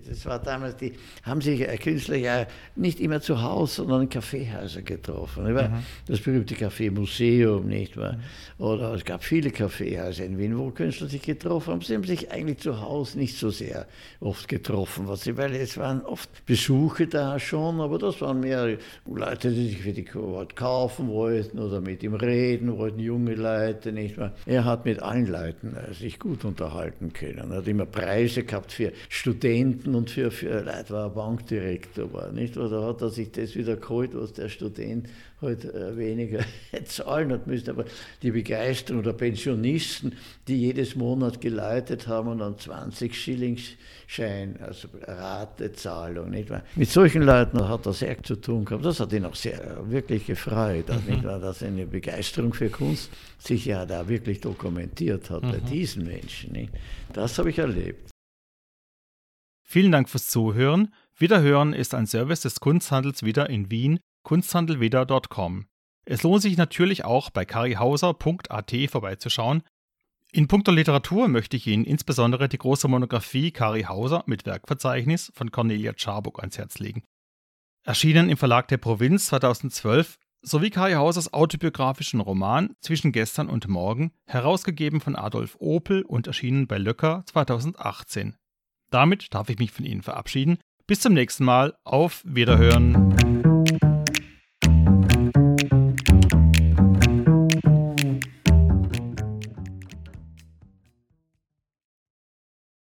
Das war damals, die haben sich Künstler ja nicht immer zu Hause, sondern in Kaffeehäusern getroffen. Mhm. Das berühmte Kaffeemuseum, nicht wahr? Oder es gab viele Kaffeehäuser in Wien, wo Künstler sich getroffen haben. Sie haben sich eigentlich zu Hause nicht so sehr oft getroffen, was sie, weil es waren oft Besuche da schon, aber das waren mehr Leute, die sich für die Kohort kaufen wollten oder mit ihm reden wollten, junge Leute, nicht wahr? Er hat mit allen Leuten äh, sich gut unterhalten können. Er hat immer Preise gehabt für Studenten Studenten und für, für Leute war er Bankdirektor war, nicht? Oder hat er sich das wieder geholt, was der Student halt äh, weniger zahlen hat müssen. Aber die Begeisterung der Pensionisten, die jedes Monat geleitet haben und einen 20 Schillingsschein, also Ratezahlung, nicht wahr? Mit solchen Leuten hat er sehr zu tun gehabt. Das hat ihn auch sehr äh, wirklich gefreut, mhm. nicht wahr? dass eine Begeisterung für Kunst sich ja da wirklich dokumentiert hat mhm. bei diesen Menschen. Nicht? Das habe ich erlebt. Vielen Dank fürs Zuhören. Wiederhören ist ein Service des Kunsthandels wieder in Wien, kunsthandelwieder.com. Es lohnt sich natürlich auch bei karihauser.at vorbeizuschauen. In puncto Literatur möchte ich Ihnen insbesondere die große Monographie Kari Hauser mit Werkverzeichnis von Cornelia Czarburg ans Herz legen. Erschienen im Verlag der Provinz 2012 sowie Kari Hausers autobiografischen Roman Zwischen gestern und morgen, herausgegeben von Adolf Opel und erschienen bei Löcker 2018. Damit darf ich mich von Ihnen verabschieden. Bis zum nächsten Mal. Auf Wiederhören.